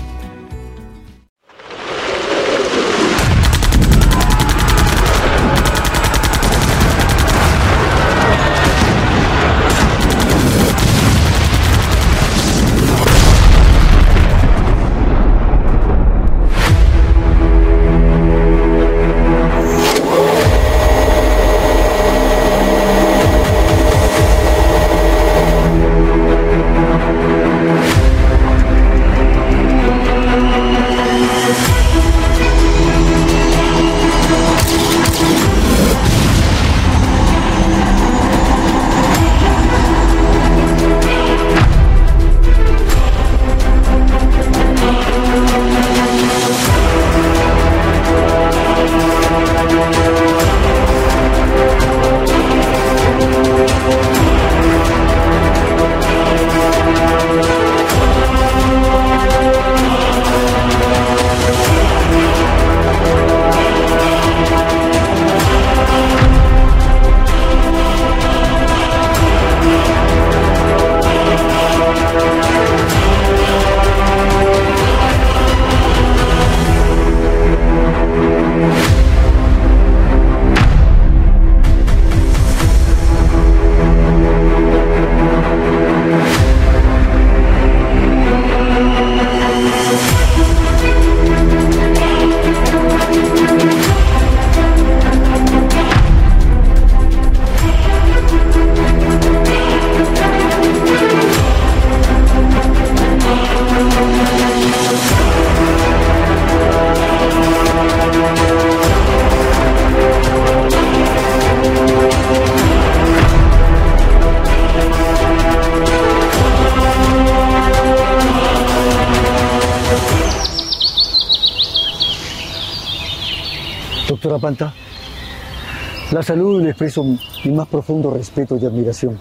La salud le expreso mi más profundo respeto y admiración,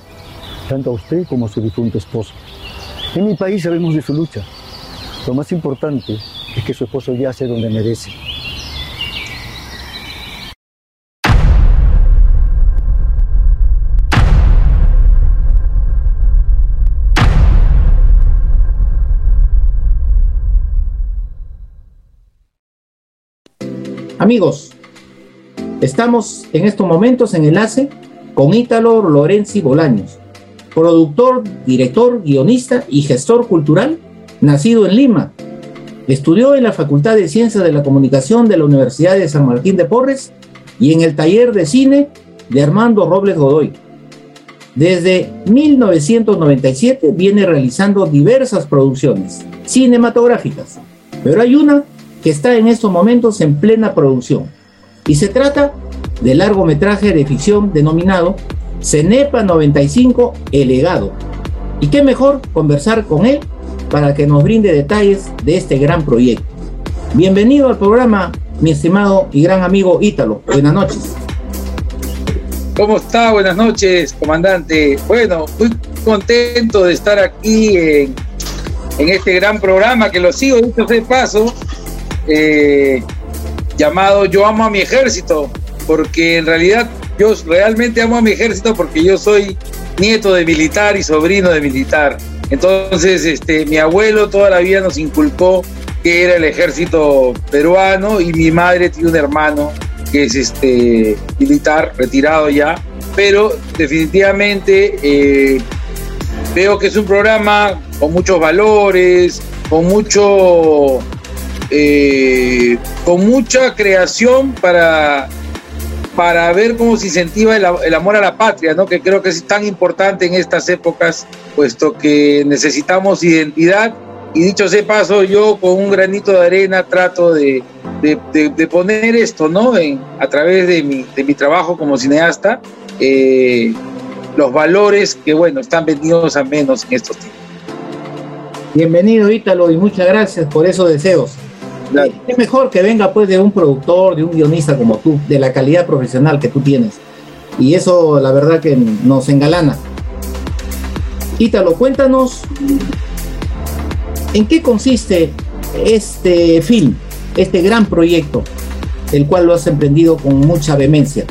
tanto a usted como a su difunto esposo. En mi país sabemos de su lucha. Lo más importante es que su esposo yace donde merece. Amigos, estamos en estos momentos en enlace con Ítalo Lorenzi Bolaños, productor, director, guionista y gestor cultural, nacido en Lima. Estudió en la Facultad de Ciencias de la Comunicación de la Universidad de San Martín de Porres y en el taller de cine de Armando Robles Godoy. Desde 1997 viene realizando diversas producciones cinematográficas, pero hay una que está en estos momentos en plena producción. Y se trata del largometraje de ficción denominado Cenepa 95 El legado. Y qué mejor conversar con él para que nos brinde detalles de este gran proyecto. Bienvenido al programa, mi estimado y gran amigo Ítalo. Buenas noches. ¿Cómo está? Buenas noches, comandante. Bueno, muy contento de estar aquí en, este gran programa que lo sigo, dicho de paso, eh, llamado Yo amo a mi ejército, porque en realidad yo realmente amo a mi ejército porque yo soy nieto de militar y sobrino de militar. Entonces, este, mi abuelo toda la vida nos inculcó que era el ejército peruano y mi madre tiene un hermano que es este militar retirado ya, pero definitivamente eh, veo que es un programa con muchos valores, con mucho eh, con mucha creación para, para ver cómo se incentiva el, amor a la patria, ¿no? que creo que es tan importante en estas épocas, puesto que necesitamos identidad. Y dicho sea paso, yo con un granito de arena trato de, de, poner esto, ¿no? A través de mi, de mi trabajo como cineasta, eh, los valores que, bueno, están vendidos a menos en estos tiempos. Bienvenido, Ítalo, y muchas gracias por esos deseos. Es mejor que venga pues de un productor, de un guionista como tú, de la calidad profesional que tú tienes. Y eso la verdad que nos engalana. Ítalo, cuéntanos en qué consiste este film, este gran proyecto, el cual lo has emprendido con mucha vehemencia.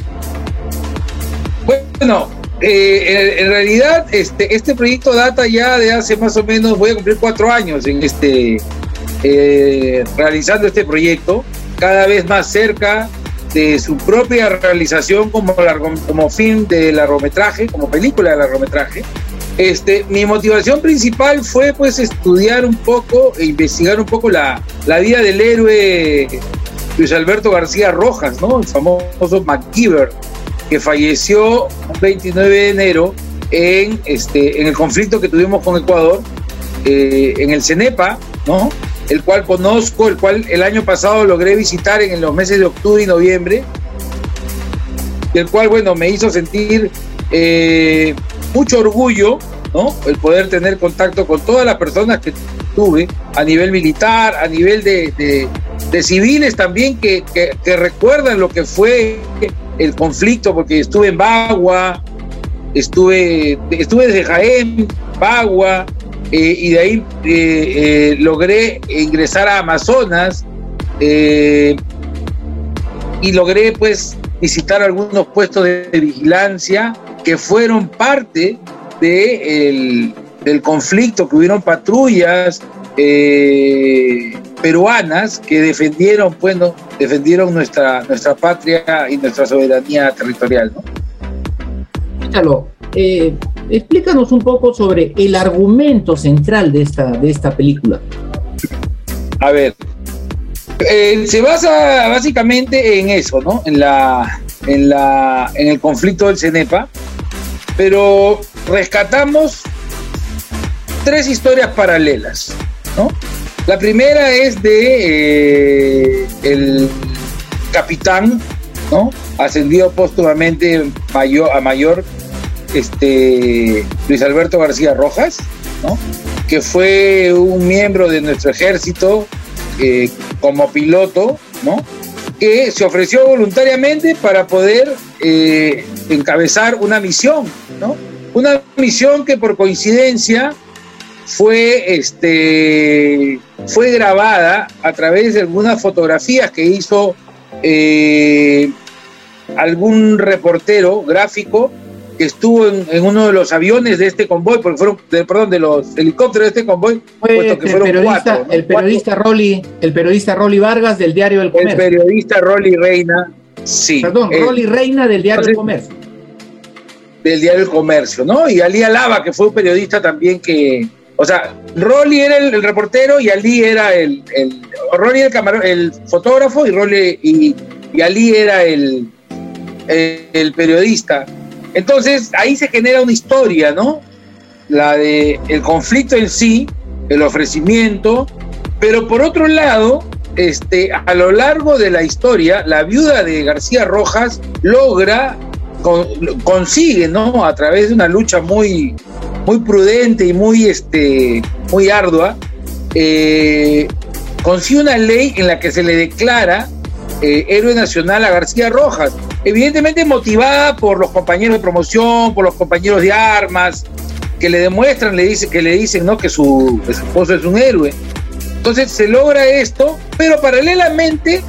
Bueno, eh, en, en, realidad este, este proyecto data ya de hace más o menos, voy a cumplir cuatro años en este, eh, realizando este proyecto, cada vez más cerca de su propia realización como, largo, como film de largometraje, como película de largometraje. Este, mi motivación principal fue pues estudiar un poco e investigar un poco la, la vida del héroe Luis Alberto García Rojas, ¿no? el famoso MacGyver, que falleció el 29 de enero en, este, en el conflicto que tuvimos con Ecuador, eh, en el CENEPA, ¿no? El cual conozco, el cual el año pasado logré visitar en los meses de octubre y noviembre, el cual, bueno, me hizo sentir eh, mucho orgullo, ¿no? El poder tener contacto con todas las personas que tuve a nivel militar, a nivel de civiles también que, que, que, recuerdan lo que fue el conflicto, porque estuve en Bagua, estuve, estuve desde Jaén, Bagua, eh, y de ahí eh, eh, logré ingresar a Amazonas y logré pues visitar algunos puestos de, vigilancia que fueron parte de el, del conflicto, que hubieron patrullas peruanas que defendieron, bueno, defendieron nuestra, nuestra patria y nuestra soberanía territorial. ¿no? Eh, explícanos un poco sobre el argumento central de esta, de esta película. A ver, eh, se basa básicamente en eso, ¿no? En, la, en, la, en el conflicto del CENEPA, pero rescatamos tres historias paralelas, ¿no? La primera es de eh, el capitán, ¿no? Ascendido póstumamente mayor, a mayor este, Luis Alberto García Rojas, ¿no? que fue un miembro de nuestro ejército eh, como piloto, ¿no? que se ofreció voluntariamente para poder eh, encabezar una misión, ¿no? Una misión que por coincidencia fue, este, fue grabada a través de algunas fotografías que hizo eh, algún reportero gráfico que estuvo en, en uno de los aviones de este convoy, porque fueron, de- perdón, de los helicópteros de este convoy, Fue puesto que el fueron periodista, cuatro, ¿no? el periodista Rolly, el periodista Rolly Vargas del diario El El Comercio. periodista Rolly Reina, sí. Perdón, el- Rolly Reina del diario El Comercio. del diario El Comercio, ¿no? Y Ali Alaba, que fue un periodista también que, o sea, Rolly era el, el reportero y Ali era el, el Rolly era el, camaro- el fotógrafo y Rolly y, y Ali era el, el, el periodista. Entonces ahí se genera una historia, ¿no? La de el conflicto en sí, el ofrecimiento, pero por otro lado, este, a lo largo de la historia, la viuda de García Rojas logra con- consigue, ¿no? A través de una lucha muy, muy prudente y muy, este, muy ardua, eh, consigue una ley en la que se le declara eh, héroe nacional a García Rojas. Evidentemente motivada por los compañeros de promoción, por los compañeros de armas, que le demuestran, le dice, que le dicen ¿no? que, su, esposo es un héroe. Entonces se logra esto, pero paralelamente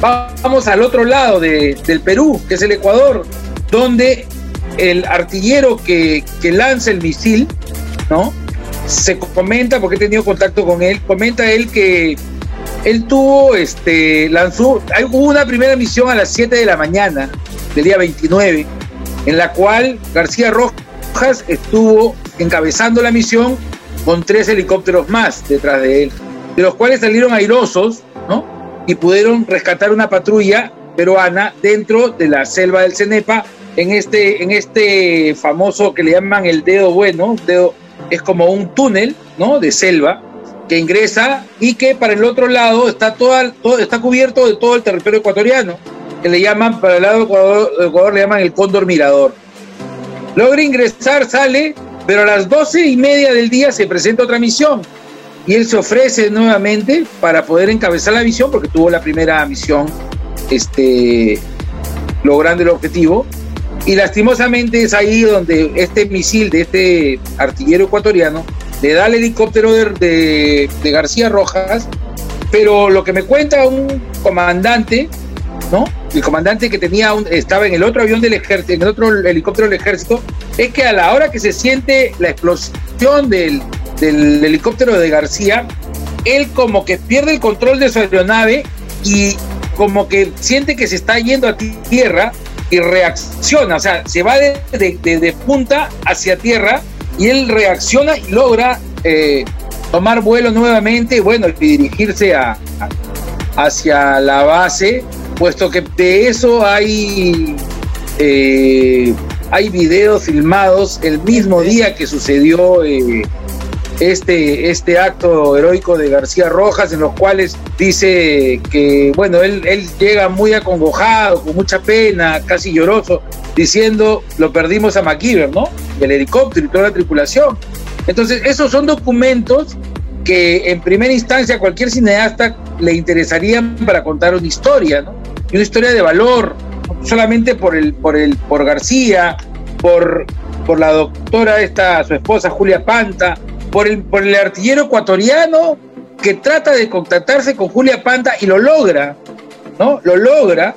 vamos al otro lado de- del Perú, que es el Ecuador, donde el artillero que, que lanza el misil, ¿no? Se comenta, porque he tenido contacto con él, comenta él que él tuvo, este, lanzó, hubo una primera misión a las 7 de la mañana del día 29, en la cual García Rojas estuvo encabezando la misión con tres helicópteros más detrás de él, de los cuales salieron airosos, ¿no? Y pudieron rescatar una patrulla peruana dentro de la selva del Cenepa, en este, en este famoso que le llaman el dedo bueno, dedo, es como un túnel, ¿no? De selva, que ingresa y que para el otro lado está, toda, todo, está cubierto de todo el territorio ecuatoriano, que le llaman, para el lado de Ecuador, Ecuador le llaman el cóndor mirador. Logra ingresar, sale, pero a las doce y media del día se presenta otra misión y él se ofrece nuevamente para poder encabezar la misión porque tuvo la primera misión este, logrando el objetivo y lastimosamente es ahí donde este misil de este artillero ecuatoriano le da al helicóptero de, de- de García Rojas, pero lo que me cuenta un comandante, ¿no? El comandante que tenía un- estaba en el otro avión del ejército, en el otro helicóptero del ejército, es que a la hora que se siente la explosión del, del helicóptero de García, él como que pierde el control de su aeronave y como que siente que se está yendo a tierra y reacciona, o sea, se va de, de- de- de punta hacia tierra y él reacciona y logra eh, tomar vuelo nuevamente bueno, y dirigirse a- hacia la base, puesto que de eso hay, eh, hay videos filmados el mismo día que sucedió eh, este, este acto heroico de García Rojas, en los cuales dice que, bueno, él, él llega muy acongojado, con mucha pena, casi lloroso, diciendo, lo perdimos a MacGyver, ¿no? El helicóptero y toda la tripulación. Entonces, esos son documentos que en primera instancia a cualquier cineasta le interesarían para contar una historia, ¿no? Y una historia de valor, solamente por el, por el, por García, por, por la doctora esta, su esposa Julia Panta, por el, artillero ecuatoriano que trata de contactarse con Julia Panta y lo logra, ¿no? Lo logra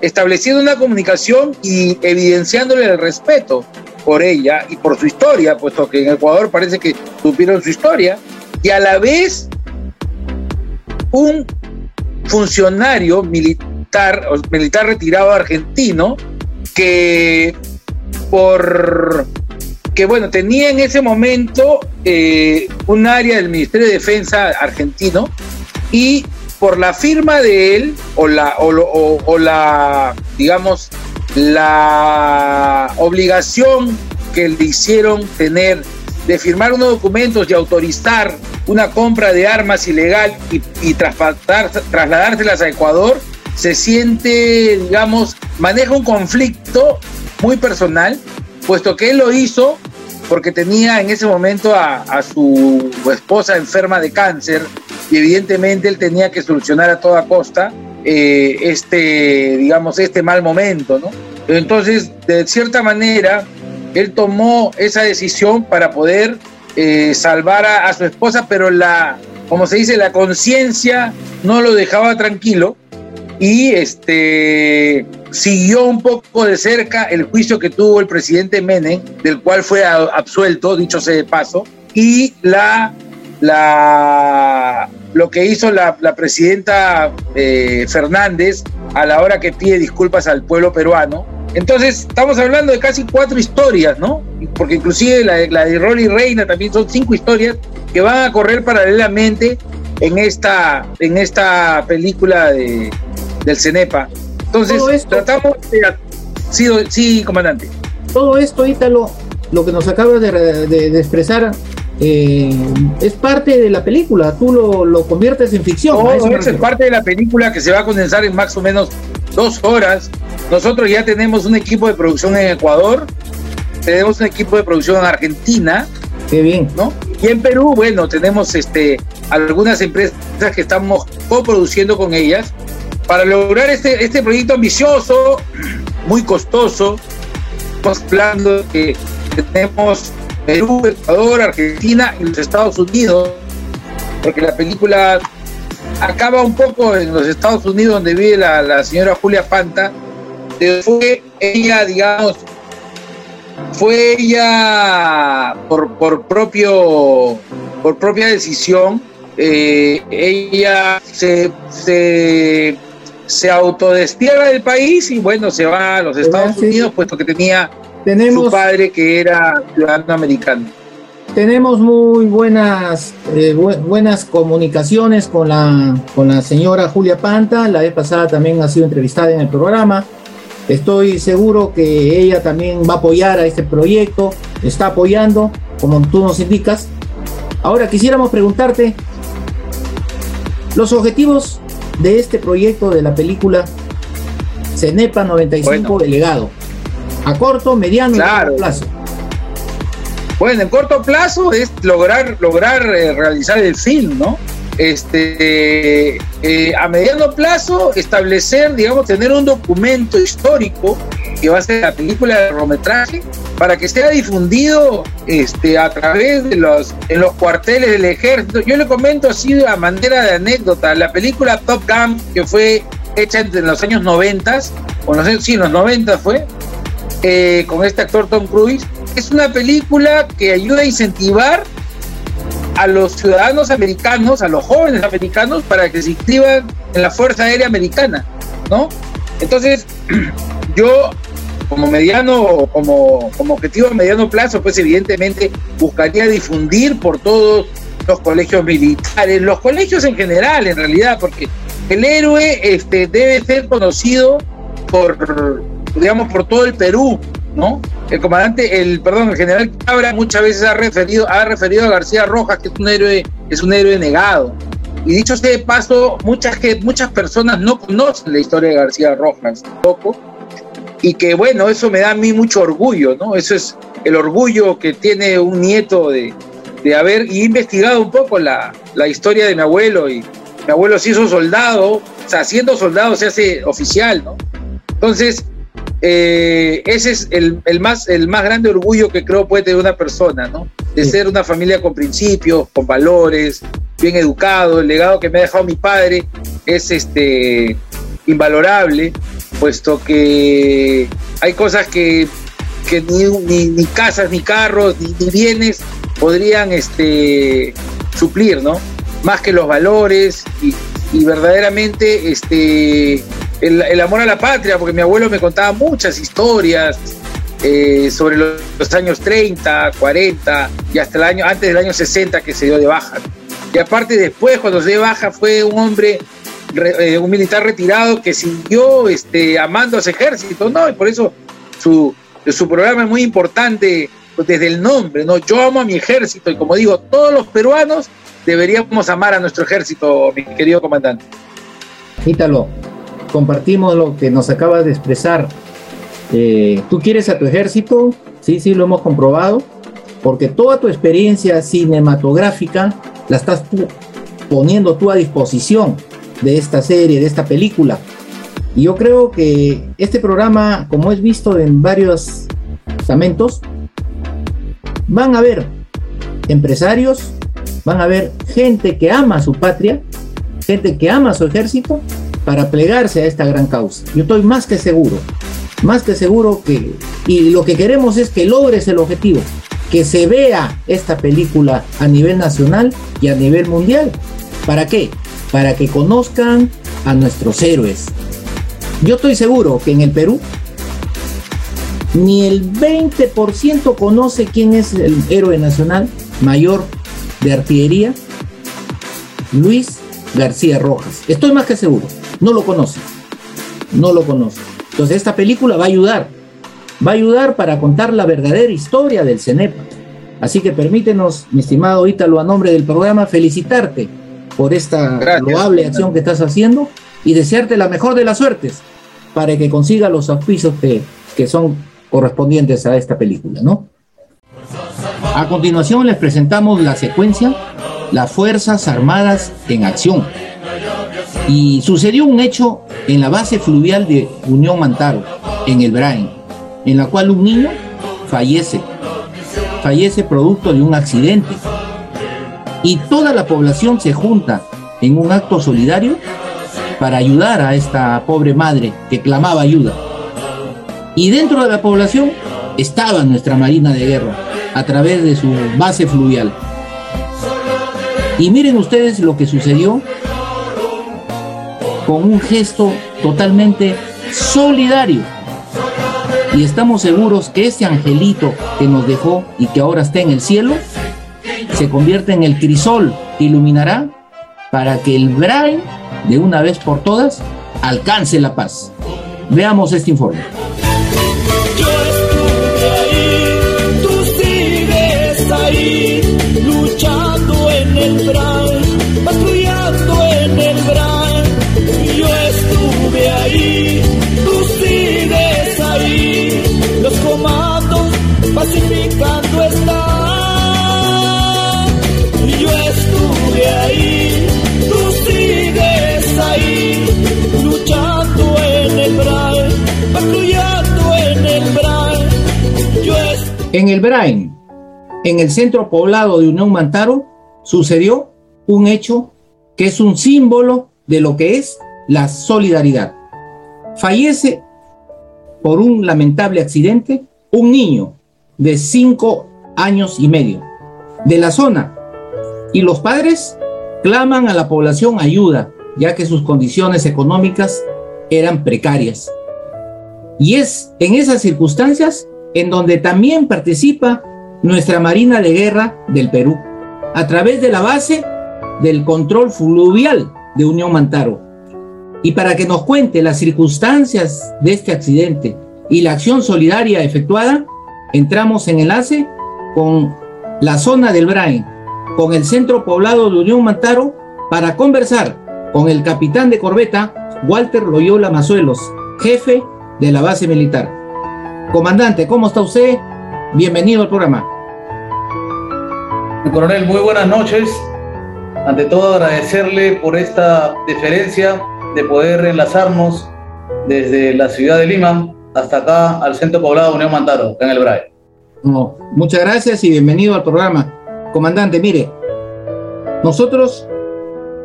estableciendo una comunicación y evidenciándole el respeto por ella y por su historia, puesto que en Ecuador parece que supieron su historia, y a la vez un funcionario militar, militar retirado argentino, que por que bueno, tenía en ese momento eh, un área del Ministerio de Defensa argentino y por la firma de él o la, o, la digamos, la obligación que le hicieron tener de firmar unos documentos y autorizar una compra de armas ilegal y, y trasladárselas a Ecuador, se siente, digamos, maneja un conflicto muy personal, puesto que él lo hizo porque tenía en ese momento a, su esposa enferma de cáncer y evidentemente él tenía que solucionar a toda costa eh, este, digamos, este mal momento, ¿no? Entonces, de cierta manera, él tomó esa decisión para poder eh, salvar a, a su esposa, pero la, como se dice, la conciencia no lo dejaba tranquilo y este siguió un poco de cerca el juicio que tuvo el presidente Menem, del cual fue absuelto, dicho sea de paso, y la, la lo que hizo la, la presidenta eh, Fernández a la hora que pide disculpas al pueblo peruano. Entonces, estamos hablando de casi cuatro historias, ¿no? Porque inclusive la, la de Rolly Reina también son cinco historias que van a correr paralelamente en esta, en esta película de, del CENEPA. Entonces, esto- tratamos de... Sí, sí, comandante. Todo esto, Ítalo, lo que nos acabas de, re- de- de expresar, eh, es parte de la película. Tú lo, lo conviertes en ficción. Todo eso es parte de la película que se va a condensar en más o menos dos horas. Nosotros ya tenemos un equipo de producción en Ecuador, tenemos un equipo de producción en Argentina. Qué bien. ¿No? Y en Perú, bueno, tenemos este, algunas empresas que estamos coproduciendo con ellas para lograr este, este proyecto ambicioso, muy costoso. Estamos hablando de que tenemos Perú, Ecuador, Argentina y los Estados Unidos, porque la película acaba un poco en los Estados Unidos, donde vive la, la señora Julia Panta. pero Fue ella, digamos, fue ella por, por propio por propia decisión eh, ella se, se se autodestierra del país y bueno se va a los Estados sí. Unidos puesto que tenía Tenemos- su padre que era ciudadano americano Tenemos muy buenas, eh, bu- buenas comunicaciones con la, con la señora Julia Panta. La vez pasada también ha sido entrevistada en el programa. Estoy seguro que ella también va a apoyar a este proyecto, está apoyando, como tú nos indicas. Ahora quisiéramos preguntarte los objetivos de este proyecto de la película Cenepa 95 Delegado. A corto, mediano y largo plazo. Bueno, en corto plazo es lograr, lograr eh, realizar el film, ¿no? Este, eh, a mediano plazo establecer, digamos, tener un documento histórico que va a ser la película de largometraje para que sea difundido este, a través de los, en los cuarteles del ejército. Yo le comento así a manera de anécdota, la película Top Gun, que fue hecha entre los años 90, o no sé, sí, en los 90 fue, eh, con este actor Tom Cruise, es una película que ayuda a incentivar a los ciudadanos americanos, a los jóvenes americanos, para que se inscriban en la Fuerza Aérea Americana, ¿no? Entonces, yo como mediano, como, como objetivo a mediano plazo, pues evidentemente buscaría difundir por todos los colegios militares, los colegios en general, en realidad, porque el héroe este, debe ser conocido por, digamos, por todo el Perú, ¿no? El comandante, el, perdón, el general Cabra muchas veces ha referido, ha referido a García Rojas, que es un héroe, es un héroe negado. Y dicho sea de paso, muchas, que, muchas personas no conocen la historia de García Rojas, poco, y que bueno, eso me da a mí mucho orgullo, ¿no? Eso es el orgullo que tiene un nieto de, de haber investigado un poco la, la historia de mi abuelo y mi abuelo se hizo soldado, o sea, siendo soldado se hace oficial, ¿no? Entonces, eh, ese es el, el, más, el más grande orgullo que creo puede tener una persona, ¿no? De ser una familia con principios, con valores, bien educado. El legado que me ha dejado mi padre es este invalorable, puesto que hay cosas que, que ni, ni, ni casas, ni carros, ni, ni bienes podrían este, suplir, ¿no? Más que los valores y, y verdaderamente este, el, el, amor a la patria, porque mi abuelo me contaba muchas historias eh, sobre los, años 30, 40 y hasta el año, antes del año 60 que se dio de baja. Y aparte después, cuando se dio de baja, fue un hombre, re, eh, un militar retirado que siguió este, amando a ese ejército, ¿no? Y por eso su, su programa es muy importante desde el nombre, ¿no? Yo amo a mi ejército y como digo, todos los peruanos deberíamos amar a nuestro ejército, mi querido comandante. Ítalo, compartimos lo que nos acabas de expresar. Eh, tú quieres a tu ejército, sí, sí, lo hemos comprobado, porque toda tu experiencia cinematográfica la estás poniendo tú a disposición de esta serie, de esta película. Y yo creo que este programa, como es visto en varios estamentos, van a ver empresarios, van a ver gente que ama a su patria, gente que ama a su ejército, para plegarse a esta gran causa. Yo estoy más que seguro, más que seguro que, y lo que queremos es que logres el objetivo, que se vea esta película a nivel nacional y a nivel mundial. ¿Para qué? Para que conozcan a nuestros héroes. Yo estoy seguro que en el Perú ni el 20% conoce quién es el héroe nacional mayor de artillería, Luis García Rojas. Estoy más que seguro. No lo conoce. No lo conoce. Entonces esta película va a ayudar. Va a ayudar para contar la verdadera historia del CENEPA. Así que permítenos, mi estimado Ítalo, a nombre del programa, felicitarte por esta loable acción que estás haciendo y desearte la mejor de las suertes para que consiga los auspicios que, que son correspondientes a esta película, ¿no? A continuación les presentamos la secuencia Las Fuerzas Armadas en Acción. Y sucedió un hecho en la base fluvial de Unión Mantaro, en el Brain, en la cual un niño fallece. Fallece producto de un accidente. Y toda la población se junta en un acto solidario para ayudar a esta pobre madre que clamaba ayuda. Y dentro de la población estaba nuestra Marina de Guerra, a través de su base fluvial. Y miren ustedes lo que sucedió un gesto totalmente solidario. Y estamos seguros que ese angelito que nos dejó y que ahora está en el cielo, se convierte en el crisol que iluminará para que el Brain, de una vez por todas, alcance la paz. Veamos este informe. Luchando en el En el Brain, en el centro poblado de Unión Mantaro, sucedió un hecho que es un símbolo de lo que es la solidaridad. Fallece por un lamentable accidente un niño de cinco años y medio de la zona y los padres claman a la población ayuda ya que sus condiciones económicas eran precarias. Y es en esas circunstancias en donde también participa nuestra Marina de Guerra del Perú, a través de la base del control fluvial de Unión Mantaro. Y para que nos cuente las circunstancias de este accidente y la acción solidaria efectuada, entramos en enlace con la zona del Brain, con el centro poblado de Unión Mantaro, para conversar con el capitán de corbeta, Walter Loyola Mazuelos, jefe de la base militar. Comandante, ¿cómo está usted? Bienvenido al programa. Coronel, muy buenas noches. Ante todo agradecerle por esta deferencia de poder enlazarnos desde la ciudad de Lima hasta acá al centro poblado Unión Mantaro, acá en el Braille. No, muchas gracias y bienvenido al programa. Comandante, mire, nosotros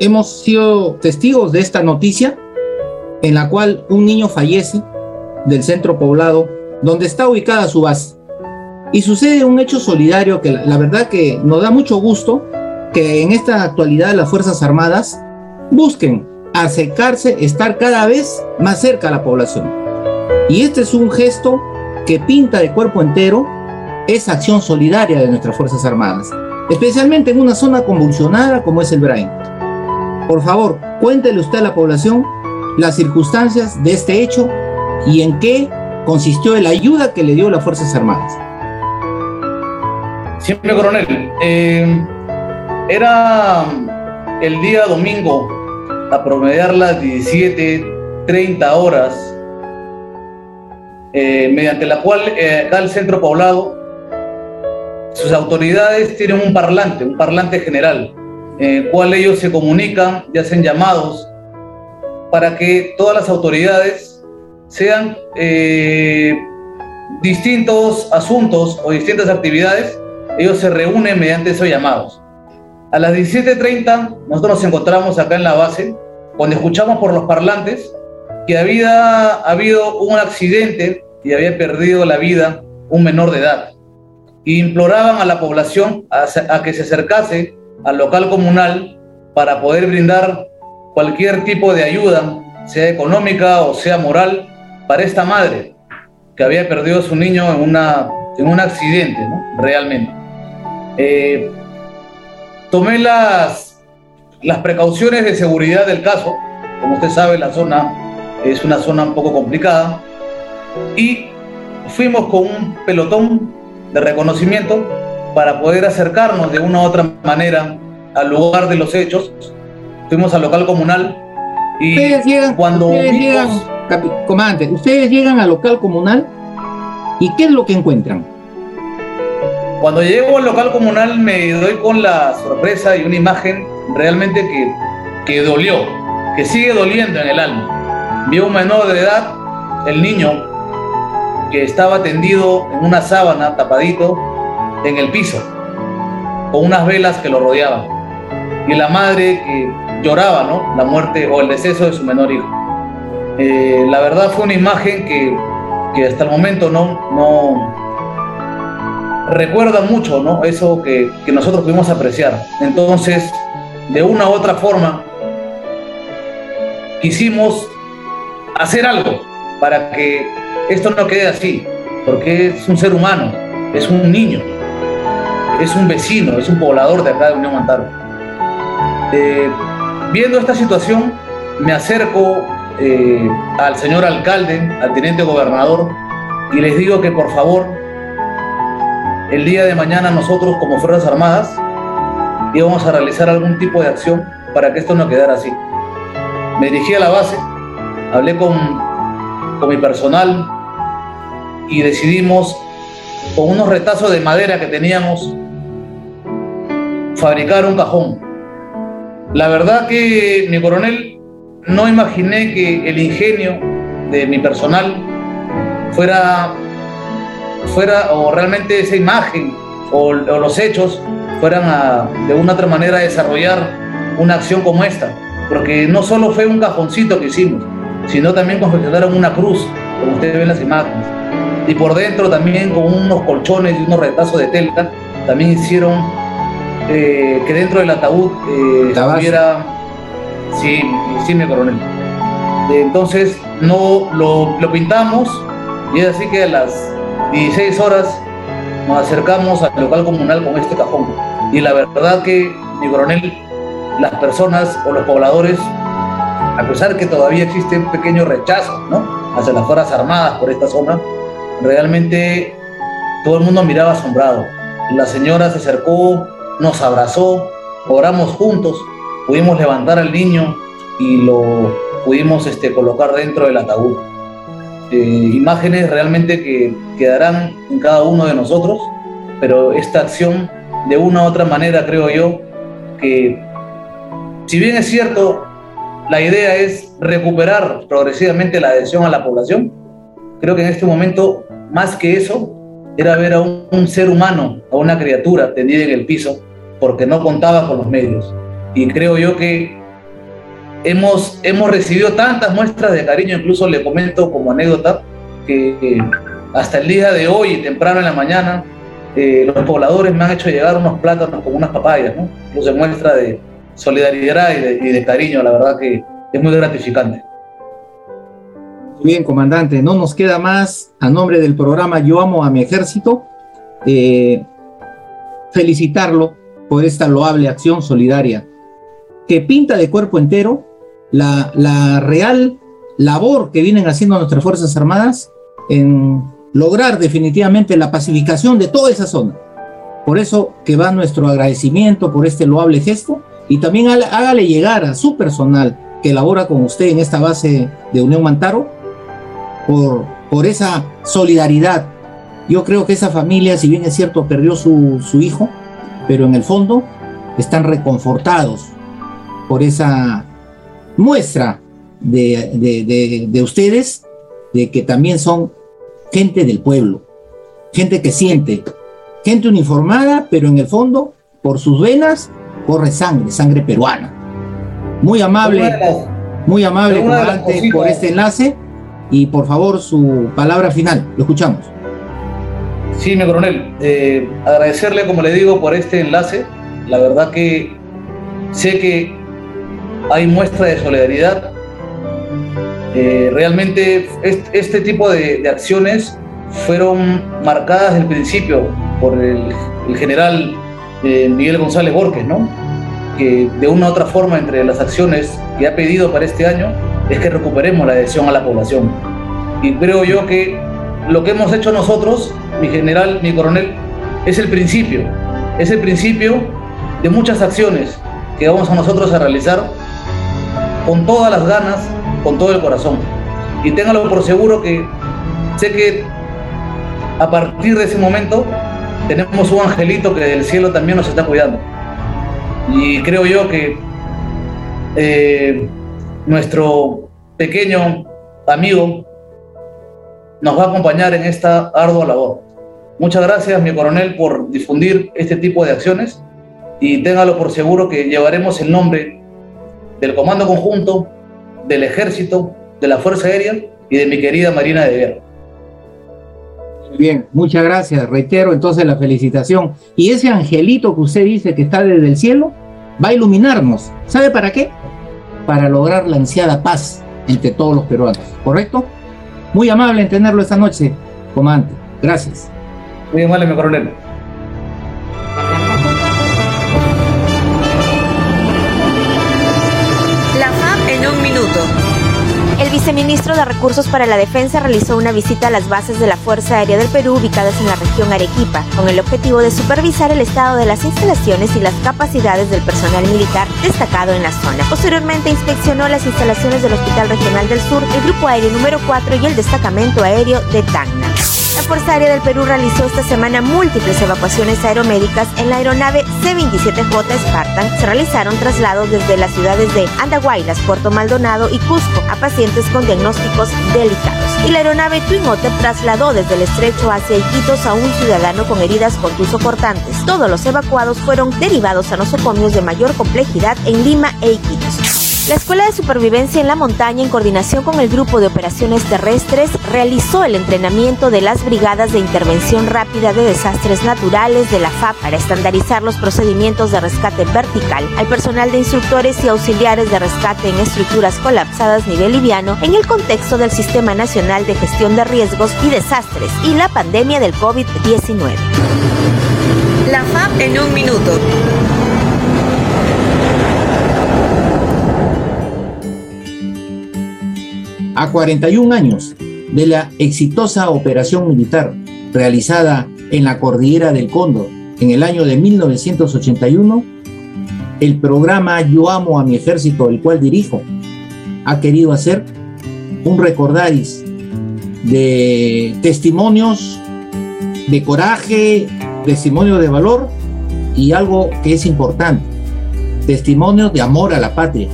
hemos sido testigos de esta noticia en la cual un niño fallece del centro poblado donde está ubicada su base. Y sucede un hecho solidario que la, verdad que nos da mucho gusto que en esta actualidad las Fuerzas Armadas busquen acercarse, estar cada vez más cerca a la población. Y este es un gesto que pinta de cuerpo entero esa acción solidaria de nuestras Fuerzas Armadas, especialmente en una zona convulsionada como es el Brain. Por favor, cuéntele usted a la población las circunstancias de este hecho y en qué consistió la ayuda que le dio las Fuerzas Armadas. Siempre, coronel. eh, era el día domingo, a promediar las 17.30 horas, eh, mediante la cual eh, acá el centro poblado, sus autoridades tienen un parlante, un parlante general, en el cual ellos se comunican y hacen llamados para que todas las autoridades sean eh, distintos asuntos o distintas actividades, ellos se reúnen mediante esos llamados. A las 17.30 nosotros nos encontramos acá en la base, cuando escuchamos por los parlantes que había habido un accidente y había perdido la vida un menor de edad. Y imploraban a la población a, a que se acercase al local comunal para poder brindar cualquier tipo de ayuda, sea económica o sea moral, para esta madre que había perdido a su niño en, una, en un accidente, ¿no? realmente. Eh, tomé las, las precauciones de seguridad del caso. Como usted sabe, la zona es una zona un poco complicada. Y fuimos con un pelotón de reconocimiento para poder acercarnos de una u otra manera al lugar de los hechos. Fuimos al local comunal y cuando vimos- comandante, ustedes llegan al local comunal y ¿qué es lo que encuentran? Cuando llego al local comunal me doy con la sorpresa y una imagen realmente que, que dolió, que sigue doliendo en el alma. Vi a un menor de edad, el niño, que estaba tendido en una sábana, tapadito, en el piso, con unas velas que lo rodeaban. Y la madre que lloraba, ¿no? La muerte o el deceso de su menor hijo. Eh, la verdad fue una imagen que, que hasta el momento no, no, recuerda mucho, ¿no? Eso que, que nosotros pudimos apreciar. Entonces, de una u otra forma, quisimos hacer algo para que esto no quede así, porque es un ser humano, es un niño, es un vecino, es un poblador de acá de Unión Mantaro. Eh, viendo esta situación, me acerco eh, al señor alcalde, al teniente gobernador, y les digo que por favor el día de mañana nosotros como Fuerzas Armadas íbamos a realizar algún tipo de acción para que esto no quedara así. Me dirigí a la base, hablé con, con mi personal y decidimos, con unos retazos de madera que teníamos, fabricar un cajón. La verdad que mi coronel no imaginé que el ingenio de mi personal fuera fuera o realmente esa imagen o, o los hechos fueran a de una otra manera a desarrollar una acción como esta. Porque no solo fue un cajoncito que hicimos, sino también confeccionaron una cruz, como ustedes ven en las imágenes. Y por dentro también con unos colchones y unos retazos de tela, también hicieron eh, que dentro del ataúd eh, estuviera... Sí, sí, mi coronel. Entonces no lo, lo pintamos y es así que a las 16 horas nos acercamos al local comunal con este cajón. Y la verdad que, mi coronel, las personas o los pobladores, a pesar que todavía existe un pequeño rechazo ¿no? hacia las Fuerzas Armadas por esta zona, realmente todo el mundo miraba asombrado. La señora se acercó, nos abrazó, oramos juntos, pudimos levantar al niño y lo pudimos este, colocar dentro del ataúd. Eh, imágenes realmente que quedarán en cada uno de nosotros, pero esta acción, de una u otra manera, creo yo, que si bien es cierto, la idea es recuperar progresivamente la adhesión a la población, creo que en este momento, más que eso, era ver a un, un ser humano, a una criatura tendida en el piso, porque no contaba con los medios. Y creo yo que hemos, hemos recibido tantas muestras de cariño, incluso le comento como anécdota, que hasta el día de hoy, temprano en la mañana, eh, los pobladores me han hecho llegar unos plátanos con unas papayas, ¿no? Incluso muestra de solidaridad y de, y de cariño, la verdad que es muy gratificante. Muy bien, comandante, no nos queda más a nombre del programa Yo amo a mi ejército, eh, felicitarlo por esta loable acción solidaria que pinta de cuerpo entero la, la real labor que vienen haciendo nuestras Fuerzas Armadas en lograr definitivamente la pacificación de toda esa zona. Por eso que va nuestro agradecimiento por este loable gesto y también hágale- llegar a su personal que labora con usted en esta base de Unión Mantaro por, por esa solidaridad. Yo creo que esa familia, si bien es cierto, perdió su, su hijo, pero en el fondo están reconfortados por esa muestra de, de- de- de ustedes de que también son gente del pueblo, gente que siente, gente uniformada, pero en el fondo, por sus venas, corre sangre, sangre peruana. Muy amable, muy amable, comandante, por este enlace y por favor su palabra final. Lo escuchamos. Sí, mi coronel, eh, agradecerle, como le digo, por este enlace. La verdad que sé que hay muestra de solidaridad. Eh, realmente est- este tipo de, acciones fueron marcadas desde principio por el, el general eh, Miguel González Borges, ¿no? que de una u otra forma entre las acciones que ha pedido para este año es que recuperemos la adhesión a la población. Y creo yo que lo que hemos hecho nosotros, mi general, mi coronel, es el principio, es el principio de muchas acciones que vamos a nosotros a realizar con todas las ganas, con todo el corazón. Y téngalo por seguro que sé que a partir de ese momento tenemos un angelito que del cielo también nos está cuidando. Y creo yo que eh, nuestro pequeño amigo nos va a acompañar en esta ardua labor. Muchas gracias, mi coronel, por difundir este tipo de acciones y téngalo por seguro que llevaremos el nombre del Comando Conjunto, del Ejército, de la Fuerza Aérea y de mi querida Marina de Guerra. Bien, muchas gracias. Reitero entonces la felicitación. Y ese angelito que usted dice que está desde el cielo va a iluminarnos. ¿Sabe para qué? Para lograr la ansiada paz entre todos los peruanos. ¿Correcto? Muy amable en tenerlo esta noche, comandante. Gracias. Muy amable, mi coronel. El viceministro de Recursos para la Defensa realizó una visita a las bases de la Fuerza Aérea del Perú ubicadas en la región Arequipa, con el objetivo de supervisar el estado de las instalaciones y las capacidades del personal militar destacado en la zona. Posteriormente inspeccionó las instalaciones del Hospital Regional del Sur, el Grupo Aéreo número 4 y el Destacamento Aéreo de Tacna. La Fuerza Aérea del Perú realizó esta semana múltiples evacuaciones aeromédicas en la aeronave C-27J Spartan. Se realizaron traslados desde las ciudades de Andahuaylas, Puerto Maldonado y Cusco a pacientes con diagnósticos delicados. Y la aeronave Twin Otter trasladó desde el estrecho hacia Iquitos a un ciudadano con heridas contuso-cortantes. Todos los evacuados fueron derivados a nosocomios de mayor complejidad en Lima e Iquitos. La Escuela de Supervivencia en la Montaña, en coordinación con el Grupo de Operaciones Terrestres, realizó el entrenamiento de las Brigadas de Intervención Rápida de Desastres Naturales de la FAP para estandarizar los procedimientos de rescate vertical al personal de instructores y auxiliares de rescate en estructuras colapsadas nivel liviano en el contexto del Sistema Nacional de Gestión de Riesgos y Desastres y la pandemia del COVID-19. La FAP en un minuto. A 41 años de la exitosa operación militar realizada en la cordillera del Cóndor en el año de 1981, el programa Yo amo a mi ejército, el cual dirijo, ha querido hacer un recordaris de testimonios de coraje, testimonios de valor y algo que es importante, testimonios de amor a la patria,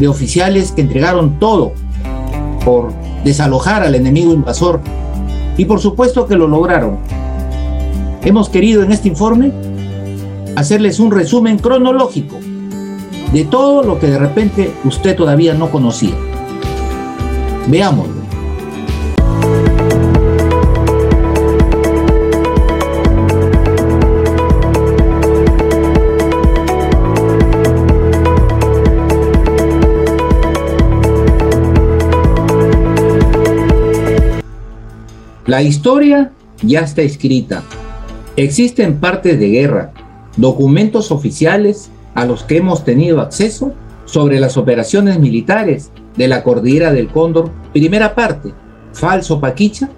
de oficiales que entregaron todo por desalojar al enemigo invasor y por supuesto que lo lograron. Hemos querido en este informe hacerles un resumen cronológico de todo lo que de repente usted todavía no conocía. Veámoslo. La historia ya está escrita. Existen partes de guerra, documentos oficiales a los que hemos tenido acceso sobre las operaciones militares de la Cordillera del Cóndor, primera parte, Falso Paquicha,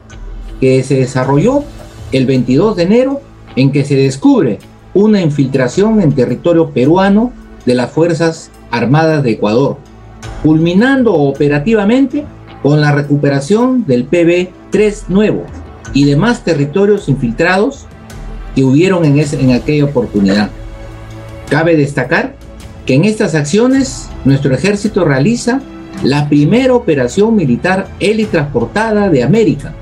que se desarrolló el 22 de enero en que se descubre una infiltración en territorio peruano de las Fuerzas Armadas de Ecuador, culminando operativamente con la recuperación del PB-3 nuevo y demás territorios infiltrados que hubieron en, ese, en aquella oportunidad. Cabe destacar que en estas acciones nuestro ejército realiza la primera operación militar helitransportada de América,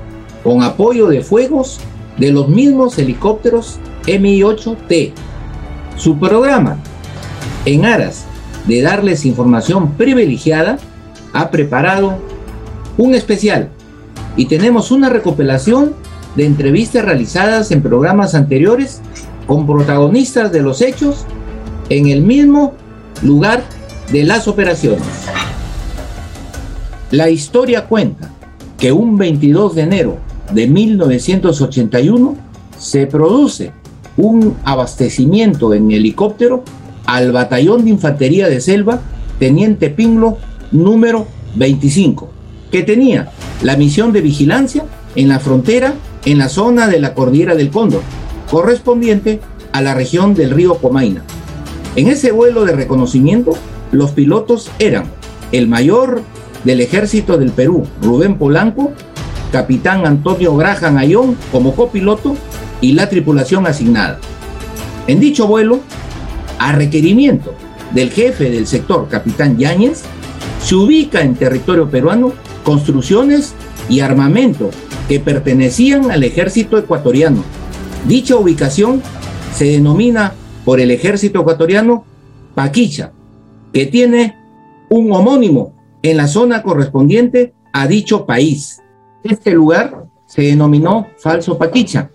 con apoyo de fuegos de los mismos helicópteros Mi-8T. Su programa, en aras de darles información privilegiada, ha preparado un especial y tenemos una recopilación de entrevistas realizadas en programas anteriores con protagonistas de los hechos en el mismo lugar de las operaciones. La historia cuenta que un 22 de enero de 1981 se produce un abastecimiento en helicóptero al batallón de infantería de selva Teniente Pinglo número 25, que tenía la misión de vigilancia en la frontera en la zona de la cordillera del Cóndor, correspondiente a la región del río Comaina. En ese vuelo de reconocimiento, los pilotos eran el mayor del ejército del Perú, Rubén Polanco, capitán Antonio Graham Ayón como copiloto y la tripulación asignada. En dicho vuelo, a requerimiento del jefe del sector, capitán Yáñez, se ubica en territorio peruano construcciones y armamento que pertenecían al ejército ecuatoriano. Dicha ubicación se denomina por el ejército ecuatoriano Paquicha, que tiene un homónimo en la zona correspondiente a dicho país. Este lugar se denominó Falso Paquicha.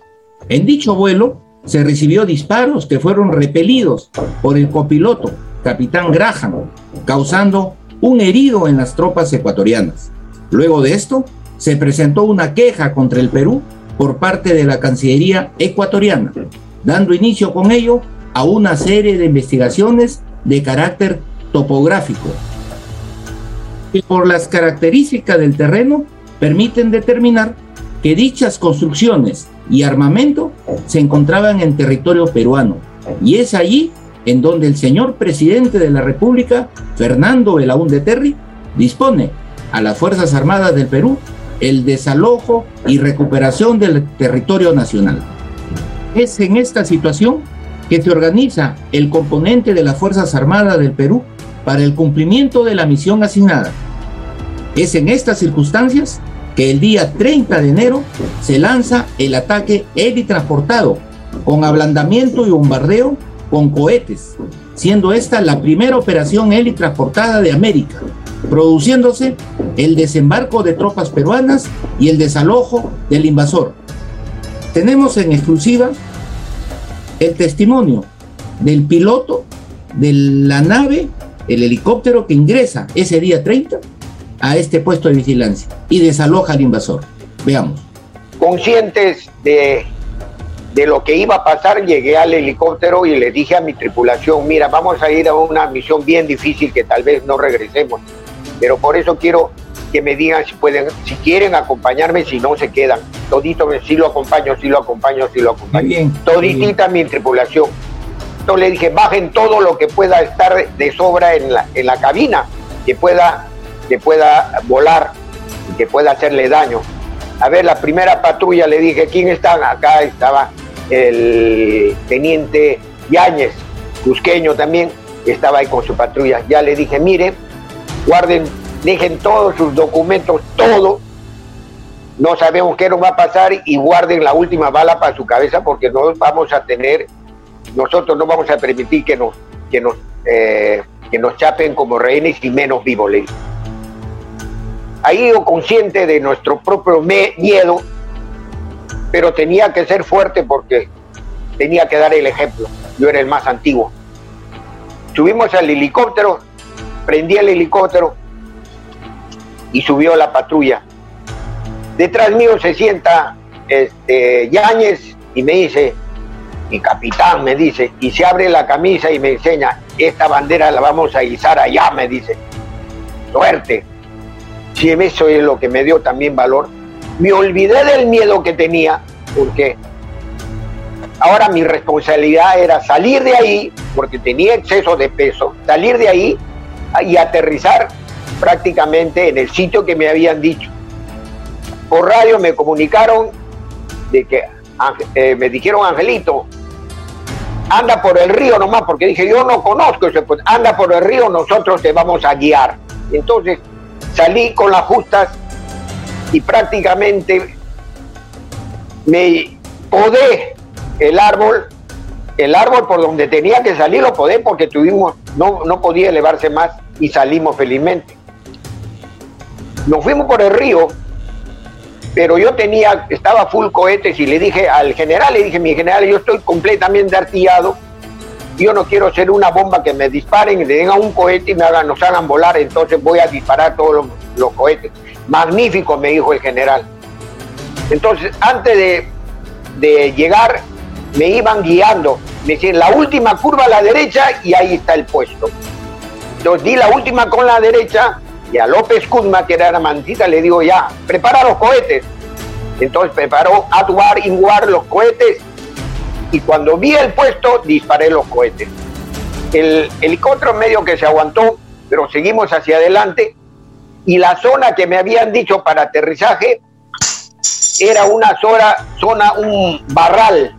En dicho vuelo se recibió disparos que fueron repelidos por el copiloto, capitán Graham, causando un herido en las tropas ecuatorianas. Luego de esto, se presentó una queja contra el Perú por parte de la Cancillería ecuatoriana, dando inicio con ello a una serie de investigaciones de carácter topográfico. Y por las características del terreno permiten determinar que dichas construcciones y armamento se encontraban en territorio peruano. Y es allí en donde el señor presidente de la República, Fernando Belaúnde Terry, dispone a las Fuerzas Armadas del Perú el desalojo y recuperación del territorio nacional. Es en esta situación que se organiza el componente de las Fuerzas Armadas del Perú para el cumplimiento de la misión asignada. Es en estas circunstancias que el día 30 de enero se lanza el ataque transportado con ablandamiento y bombardeo con cohetes, siendo esta la primera operación transportada de América, produciéndose el desembarco de tropas peruanas y el desalojo del invasor. Tenemos en exclusiva el testimonio del piloto de la nave, el helicóptero que ingresa ese día 30 a este puesto de vigilancia y desaloja al invasor. Veamos. Conscientes de, de lo que iba a pasar, llegué al helicóptero y le dije a mi tripulación, mira, vamos a ir a una misión bien difícil que tal vez no regresemos pero por eso quiero que me digan si pueden, si quieren acompañarme, si no se quedan. Todito, si lo acompaño, si lo acompaño, si lo acompaño. Bien, Toditita mi tripulación. Entonces le dije, bajen todo lo que pueda estar de sobra en la, en la cabina, que pueda, que pueda volar y que pueda hacerle daño. A ver, la primera patrulla le dije, ¿quién está? Acá estaba el teniente Yáñez, cusqueño también, estaba ahí con su patrulla. Ya le dije, mire, guarden, dejen todos sus documentos, todo. No sabemos qué nos va a pasar y guarden la última bala para su cabeza porque no vamos a tener, nosotros no vamos a permitir que nos, que nos, eh, que nos chapen como rehenes y menos vivos. Ahí yo consciente de nuestro propio miedo, pero tenía que ser fuerte porque tenía que dar el ejemplo. Yo era el más antiguo. Subimos al helicóptero, prendí el helicóptero y subió la patrulla. Detrás mío se sienta este, Yáñez y me dice, mi capitán me dice, y se abre la camisa y me enseña, esta bandera la vamos a izar allá, me dice. Suerte. Si eso es lo que me dio también valor. Me olvidé del miedo que tenía, porque ahora mi responsabilidad era salir de ahí, porque tenía exceso de peso, salir de ahí y aterrizar prácticamente en el sitio que me habían dicho. Por radio me comunicaron de que eh, me dijeron Angelito, anda por el río nomás, porque dije yo no conozco ese puente, anda por el río, nosotros te vamos a guiar. Entonces salí con las justas y prácticamente me podé el árbol, el árbol por donde tenía que salir lo podé porque tuvimos, no, no podía elevarse más y salimos felizmente. Nos fuimos por el río, pero yo tenía, estaba full cohetes y le dije al general, le dije, mi general, yo estoy completamente artillado, yo no quiero ser una bomba que me disparen y le den a un cohete y me hagan, nos hagan volar, entonces voy a disparar todos los, los cohetes. Magnífico, me dijo el general. Entonces, antes de, de llegar, me iban guiando. Me decían, la última curva a la derecha y ahí está el puesto. Entonces di la última con la derecha y a López Kuzma, que era la mantita, le digo, ya, prepara los cohetes. Entonces preparó Atuar, Inguar los cohetes y cuando vi el puesto disparé los cohetes. El helicóptero medio que se aguantó, pero seguimos hacia adelante y la zona que me habían dicho para aterrizaje era una zona un barral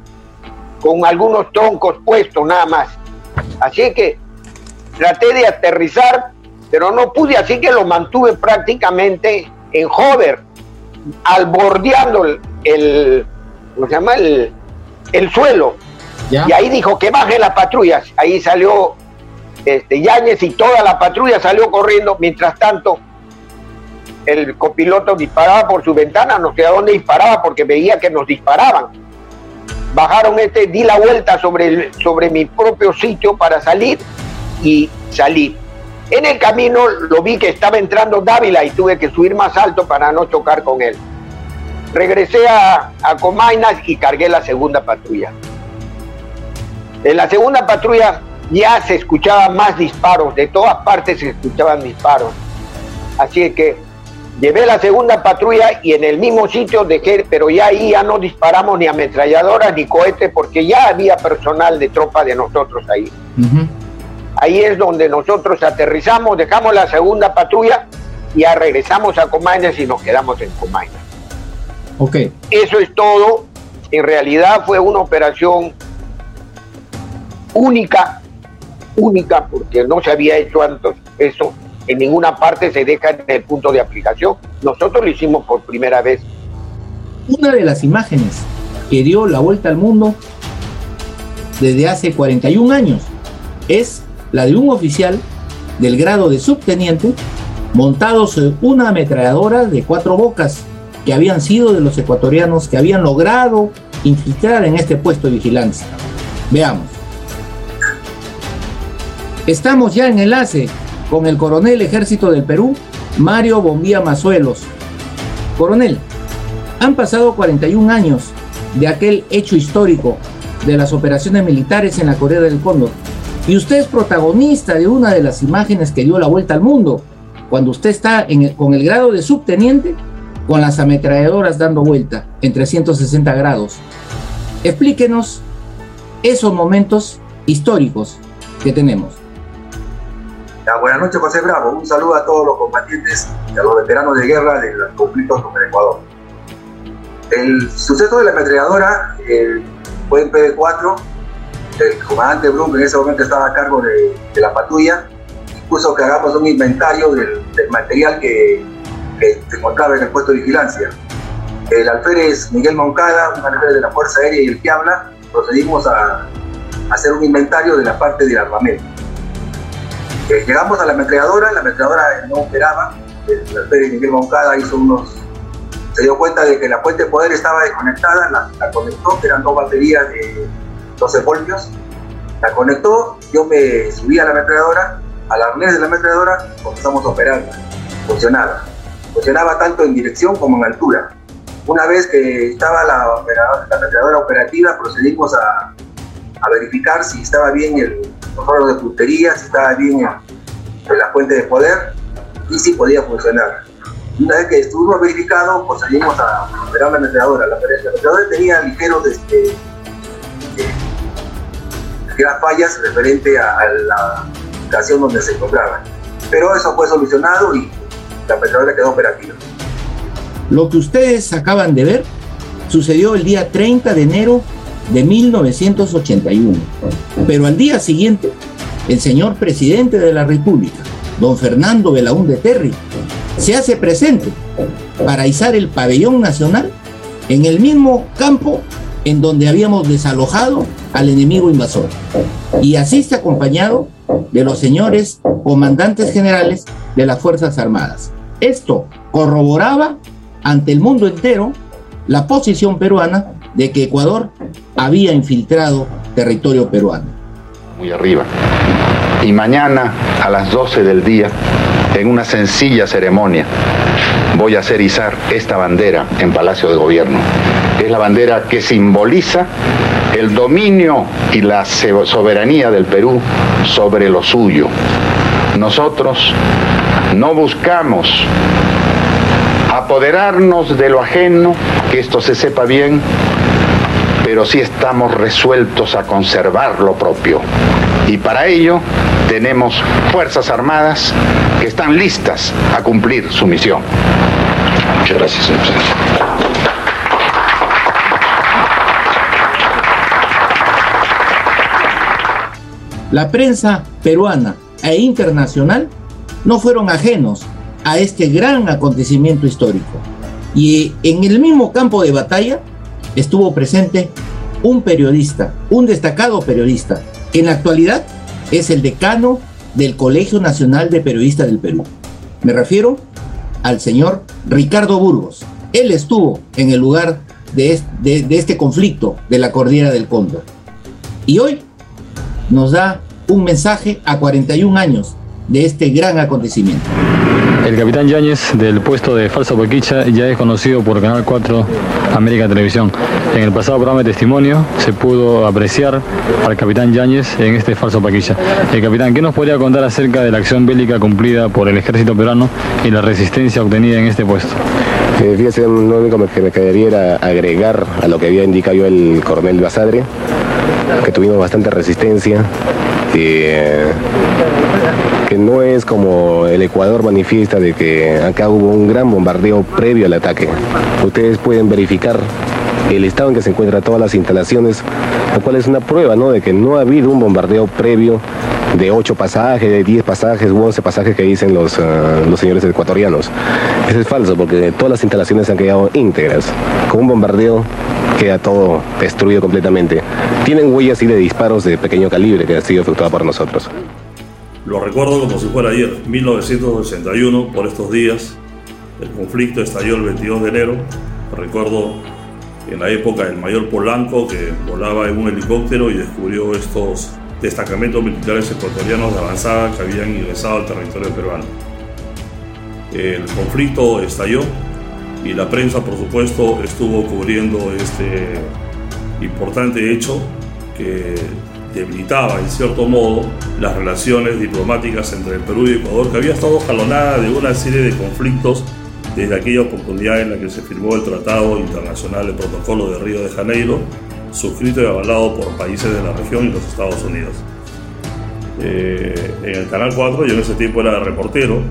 con algunos troncos puestos nada más. Así que traté de aterrizar, pero no pude, así que lo mantuve prácticamente en hover, al bordeando el, el ¿cómo se llama? El, el suelo. Y ahí dijo que baje las patrullas. Ahí salió este, Yáñez y toda la patrulla salió corriendo. Mientras tanto, el copiloto disparaba por su ventana, no sé a dónde disparaba porque veía que nos disparaban. Bajaron este, di la vuelta sobre, sobre mi propio sitio para salir y salí. En el camino lo vi que estaba entrando Dávila y tuve que subir más alto para no chocar con él. Regresé a, a Comainas y cargué la segunda patrulla. En la segunda patrulla ya se escuchaban más disparos, de todas partes se escuchaban disparos. Así que llevé la segunda patrulla y en el mismo sitio dejé, pero ya ahí ya no disparamos ni ametralladoras ni cohetes porque ya había personal de tropa de nosotros ahí. Ahí es donde nosotros aterrizamos, dejamos la segunda patrulla y ya regresamos a Comainas y nos quedamos en Comainas. Ok. Eso es todo. En realidad fue una operación única, única, porque no se había hecho antes eso. En ninguna parte se deja en el punto de aplicación. Nosotros lo hicimos por primera vez. Una de las imágenes que dio la vuelta al mundo desde hace 41 años es la de un oficial del grado de subteniente montado sobre una ametralladora de cuatro bocas que habían sido de los ecuatorianos que habían logrado infiltrar en este puesto de vigilancia. Veamos. Estamos ya en enlace con el coronel ejército del Perú, Mario Bombía Mazuelos. Coronel, han pasado 41 años de aquel hecho histórico de las operaciones militares en la Corea del Cóndor. Y usted es protagonista de una de las imágenes que dio la vuelta al mundo, cuando usted está con el grado de subteniente, con las ametralladoras dando vuelta en 360 grados. Explíquenos esos momentos históricos que tenemos. Buenas noches, José Bravo. Un saludo a todos los combatientes y a los veteranos de guerra de los conflictos con el Ecuador. El suceso de la ametralladora fue en PD4. El comandante Brum en ese momento estaba a cargo de, de la patrulla. Puso que hagamos un inventario del, del material que, que se encontraba en el puesto de vigilancia. El alférez Miguel Moncada, un alférez de la Fuerza Aérea y el que habla, procedimos a, a hacer un inventario de la parte del armamento. Llegamos a la ametralladora, la ametralladora no operaba, el Miguel Moncada hizo unos, se dio cuenta de que la fuente de poder estaba desconectada, la, conectó, que eran dos baterías de 12 voltios, la conectó, yo me subí a la ametralladora, al arnés de la ametralladora, comenzamos a operarla, funcionaba, funcionaba tanto en dirección como en altura. Una vez que estaba la, la operativa, procedimos a, a verificar si estaba bien el, los órganos de puntería, si estaba bien el- la fuente de poder y si podía funcionar. Una vez que estuvimos verificados, procedimos a operar la ametralladora. La ametralladora tenía ligeros este, eh, fallas referente a, a la ubicación donde se encontraba. Pero eso fue solucionado y la ametralladora quedó operativa. Lo que ustedes acaban de ver sucedió el día 30 de enero de 1981. Pero al día siguiente, el señor presidente de la República, don Fernando Belaúnde Terry, se hace presente para izar el pabellón nacional en el mismo campo en donde habíamos desalojado al enemigo invasor. Y así está acompañado de los señores comandantes generales de las Fuerzas Armadas. Esto corroboraba ante el mundo entero la posición peruana de que Ecuador había infiltrado territorio peruano. Muy arriba. Y mañana a las 12 del día, en una sencilla ceremonia, voy a hacer izar esta bandera en Palacio de Gobierno. Es la bandera que simboliza el dominio y la soberanía del Perú sobre lo suyo. Nosotros no buscamos apoderarnos de lo ajeno, que esto se sepa bien, pero sí estamos resueltos a conservar lo propio. Y para ello tenemos Fuerzas Armadas que están listas a cumplir su misión. Muchas gracias, señor presidente. La prensa peruana e internacional no fueron ajenos a este gran acontecimiento histórico. Y en el mismo campo de batalla estuvo presente un periodista, un destacado periodista, que en la actualidad es el decano del Colegio Nacional de Periodistas del Perú. Me refiero al señor Ricardo Burgos. Él estuvo en el lugar de este, conflicto de la Cordillera del Cóndor. Y hoy nos da un mensaje a 41 años de este gran acontecimiento. El capitán Yáñez del puesto de Falso Paquicha ya es conocido por Canal 4 América Televisión. En el pasado programa de testimonio se pudo apreciar al capitán Yáñez en este Falso Paquicha. El capitán, ¿qué nos podría contar acerca de la acción bélica cumplida por el ejército peruano y la resistencia obtenida en este puesto? Eh, fíjese, lo único que me quedaría era agregar a lo que había indicado yo el coronel Basadre, que tuvimos bastante resistencia. Eh, que no es como el Ecuador manifiesta de que acá hubo un gran bombardeo previo al ataque. Ustedes pueden verificar el estado en que se encuentran todas las instalaciones, lo cual es una prueba ¿no? de que no ha habido un bombardeo previo de 8 pasajes, de 10 pasajes u 11 pasajes que dicen los, uh, los señores ecuatorianos. Eso es falso porque todas las instalaciones han quedado íntegras. Con un bombardeo queda todo destruido completamente. Tienen huellas así de disparos de pequeño calibre que han sido efectuados por nosotros. Lo recuerdo como si fuera ayer, 1961, por estos días. El conflicto estalló el 22 de enero. Recuerdo en la época el mayor Polanco que volaba en un helicóptero y descubrió estos destacamentos militares ecuatorianos de avanzada que habían ingresado al territorio peruano. El conflicto estalló y la prensa, por supuesto, estuvo cubriendo este importante hecho que debilitaba en cierto modo las relaciones diplomáticas entre el Perú y Ecuador, que había estado jalonada de una serie de conflictos desde aquella oportunidad en la que se firmó el Tratado Internacional, el Protocolo de Río de Janeiro, suscrito y avalado por países de la región y los Estados Unidos. Eh, en el Canal 4, yo en ese tiempo era reportero,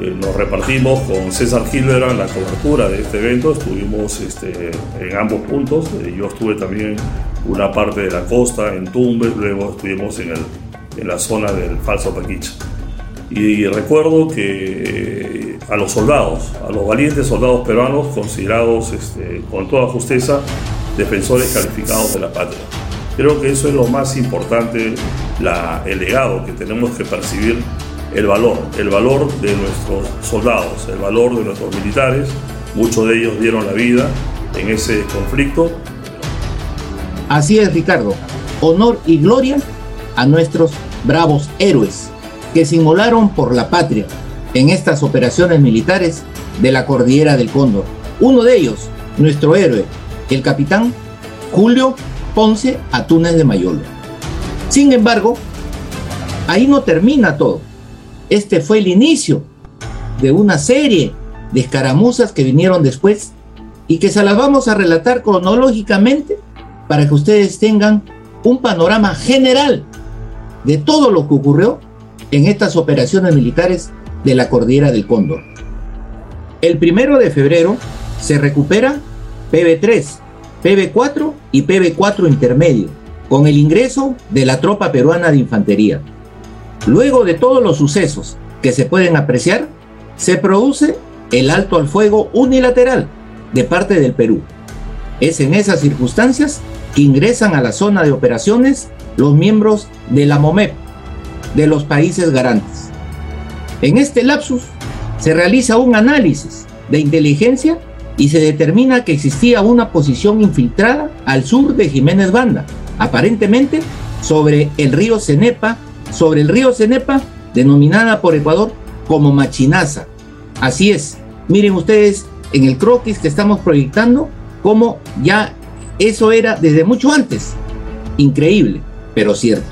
eh, nos repartimos con César Hildebrand la cobertura de este evento, estuvimos este, en ambos puntos, eh, yo estuve también una parte de la costa en Tumbes, luego estuvimos en, el, en la zona del falso Paquicha. Y recuerdo que a los soldados, a los valientes soldados peruanos considerados este, con toda justeza defensores calificados de la patria. Creo que eso es lo más importante, la, el legado que tenemos que percibir, el valor, el valor de nuestros soldados, el valor de nuestros militares. Muchos de ellos dieron la vida en ese conflicto Así es, Ricardo. Honor y gloria a nuestros bravos héroes que se inmolaron por la patria en estas operaciones militares de la Cordillera del Cóndor. Uno de ellos, nuestro héroe, el capitán Julio Ponce Atunes de Mayolo. Sin embargo, ahí no termina todo. Este fue el inicio de una serie de escaramuzas que vinieron después y que se las vamos a relatar cronológicamente para que ustedes tengan un panorama general de todo lo que ocurrió en estas operaciones militares de la Cordillera del Cóndor. El primero de febrero se recupera PB3, PB4 y PB4 intermedio, con el ingreso de la tropa peruana de infantería. Luego de todos los sucesos que se pueden apreciar, se produce el alto al fuego unilateral de parte del Perú. Es en esas circunstancias que ingresan a la zona de operaciones los miembros de la MOMEP, de los países garantes. En este lapsus se realiza un análisis de inteligencia y se determina que existía una posición infiltrada al sur de Jiménez Banda, aparentemente sobre el río Cenepa, sobre el río Cenepa, denominada por Ecuador como Machinaza. Así es, miren ustedes en el croquis que estamos proyectando, como ya eso era desde mucho antes. Increíble, pero cierto.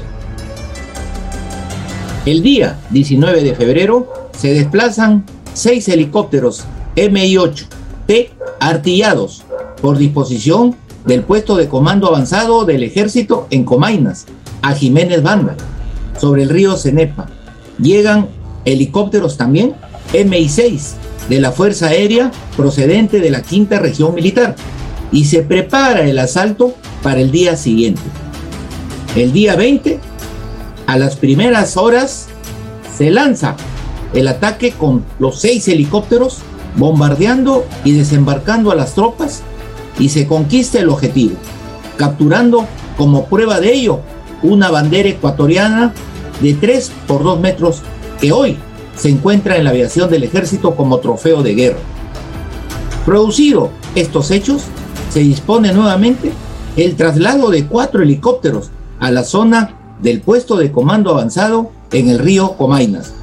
El día 19 de febrero se desplazan seis helicópteros Mi-8T artillados por disposición del puesto de comando avanzado del ejército en Comainas, a Jiménez Banda, sobre el río Cenepa. Llegan helicópteros también Mi-6 de la Fuerza Aérea procedente de la Quinta Región Militar y se prepara el asalto para el día siguiente. El día 20, a las primeras horas, se lanza el ataque con los seis helicópteros bombardeando y desembarcando a las tropas y se conquista el objetivo, capturando como prueba de ello una bandera ecuatoriana de 3 por 2 metros que hoy se encuentra en la aviación del ejército como trofeo de guerra. Producido estos hechos, se dispone nuevamente el traslado de cuatro helicópteros a la zona del puesto de comando avanzado en el río Comainas.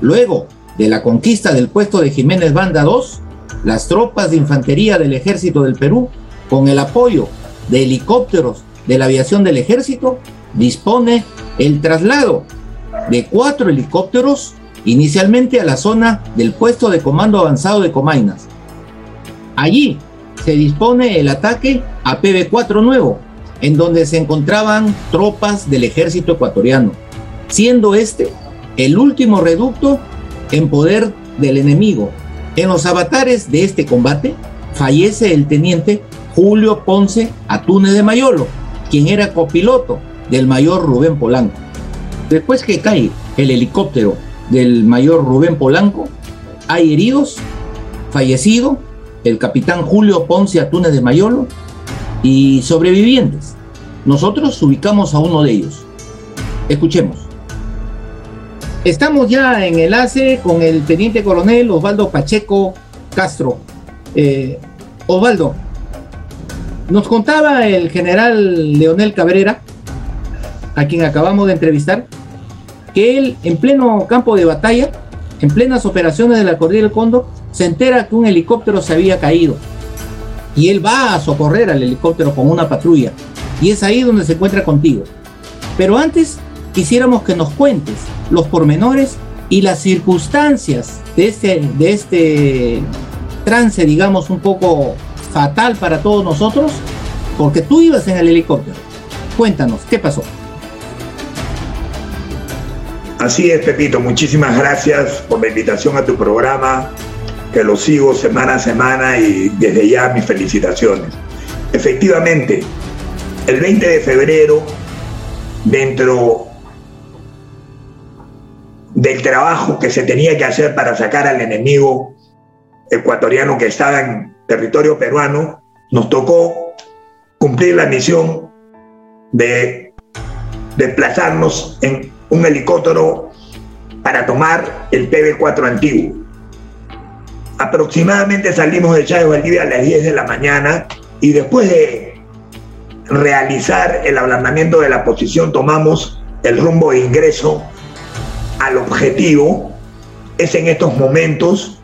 Luego de la conquista del puesto de Jiménez Banda 2, las tropas de infantería del ejército del Perú, con el apoyo de helicópteros de la aviación del ejército, dispone el traslado de cuatro helicópteros inicialmente a la zona del puesto de comando avanzado de Comainas. Allí se dispone el ataque a PB4 Nuevo, en donde se encontraban tropas del ejército ecuatoriano, siendo este el último reducto en poder del enemigo. En los avatares de este combate fallece el teniente Julio Ponce Atune de Mayolo, quien era copiloto del mayor Rubén Polanco. Después que cae el helicóptero del mayor Rubén Polanco, hay heridos, fallecido el capitán Julio Ponce Atune de Mayolo y sobrevivientes. Nosotros ubicamos a uno de ellos. Escuchemos. Estamos ya en enlace con el teniente coronel Osvaldo Pacheco Castro. Eh, Osvaldo, nos contaba el general Leonel Cabrera, a quien acabamos de entrevistar, que él en pleno campo de batalla, en plenas operaciones de la Cordillera del Cóndor, se entera que un helicóptero se había caído. Y él va a socorrer al helicóptero con una patrulla. Y es ahí donde se encuentra contigo. Pero antes quisiéramos que nos cuentes los pormenores y las circunstancias de este, de este trance, digamos, un poco fatal para todos nosotros, porque tú ibas en el helicóptero. Cuéntanos, ¿qué pasó? Así es, Pepito. Muchísimas gracias por la invitación a tu programa, que lo sigo semana a semana y desde ya mis felicitaciones. Efectivamente, el 20 de febrero, dentro del trabajo que se tenía que hacer para sacar al enemigo ecuatoriano que estaba en territorio peruano, nos tocó cumplir la misión de desplazarnos en un helicóptero para tomar el PB4 antiguo. Aproximadamente salimos de Chávez Valdivia a las 10 de la mañana y después de realizar el ablandamiento de la posición tomamos el rumbo de ingreso al objetivo. Es en estos momentos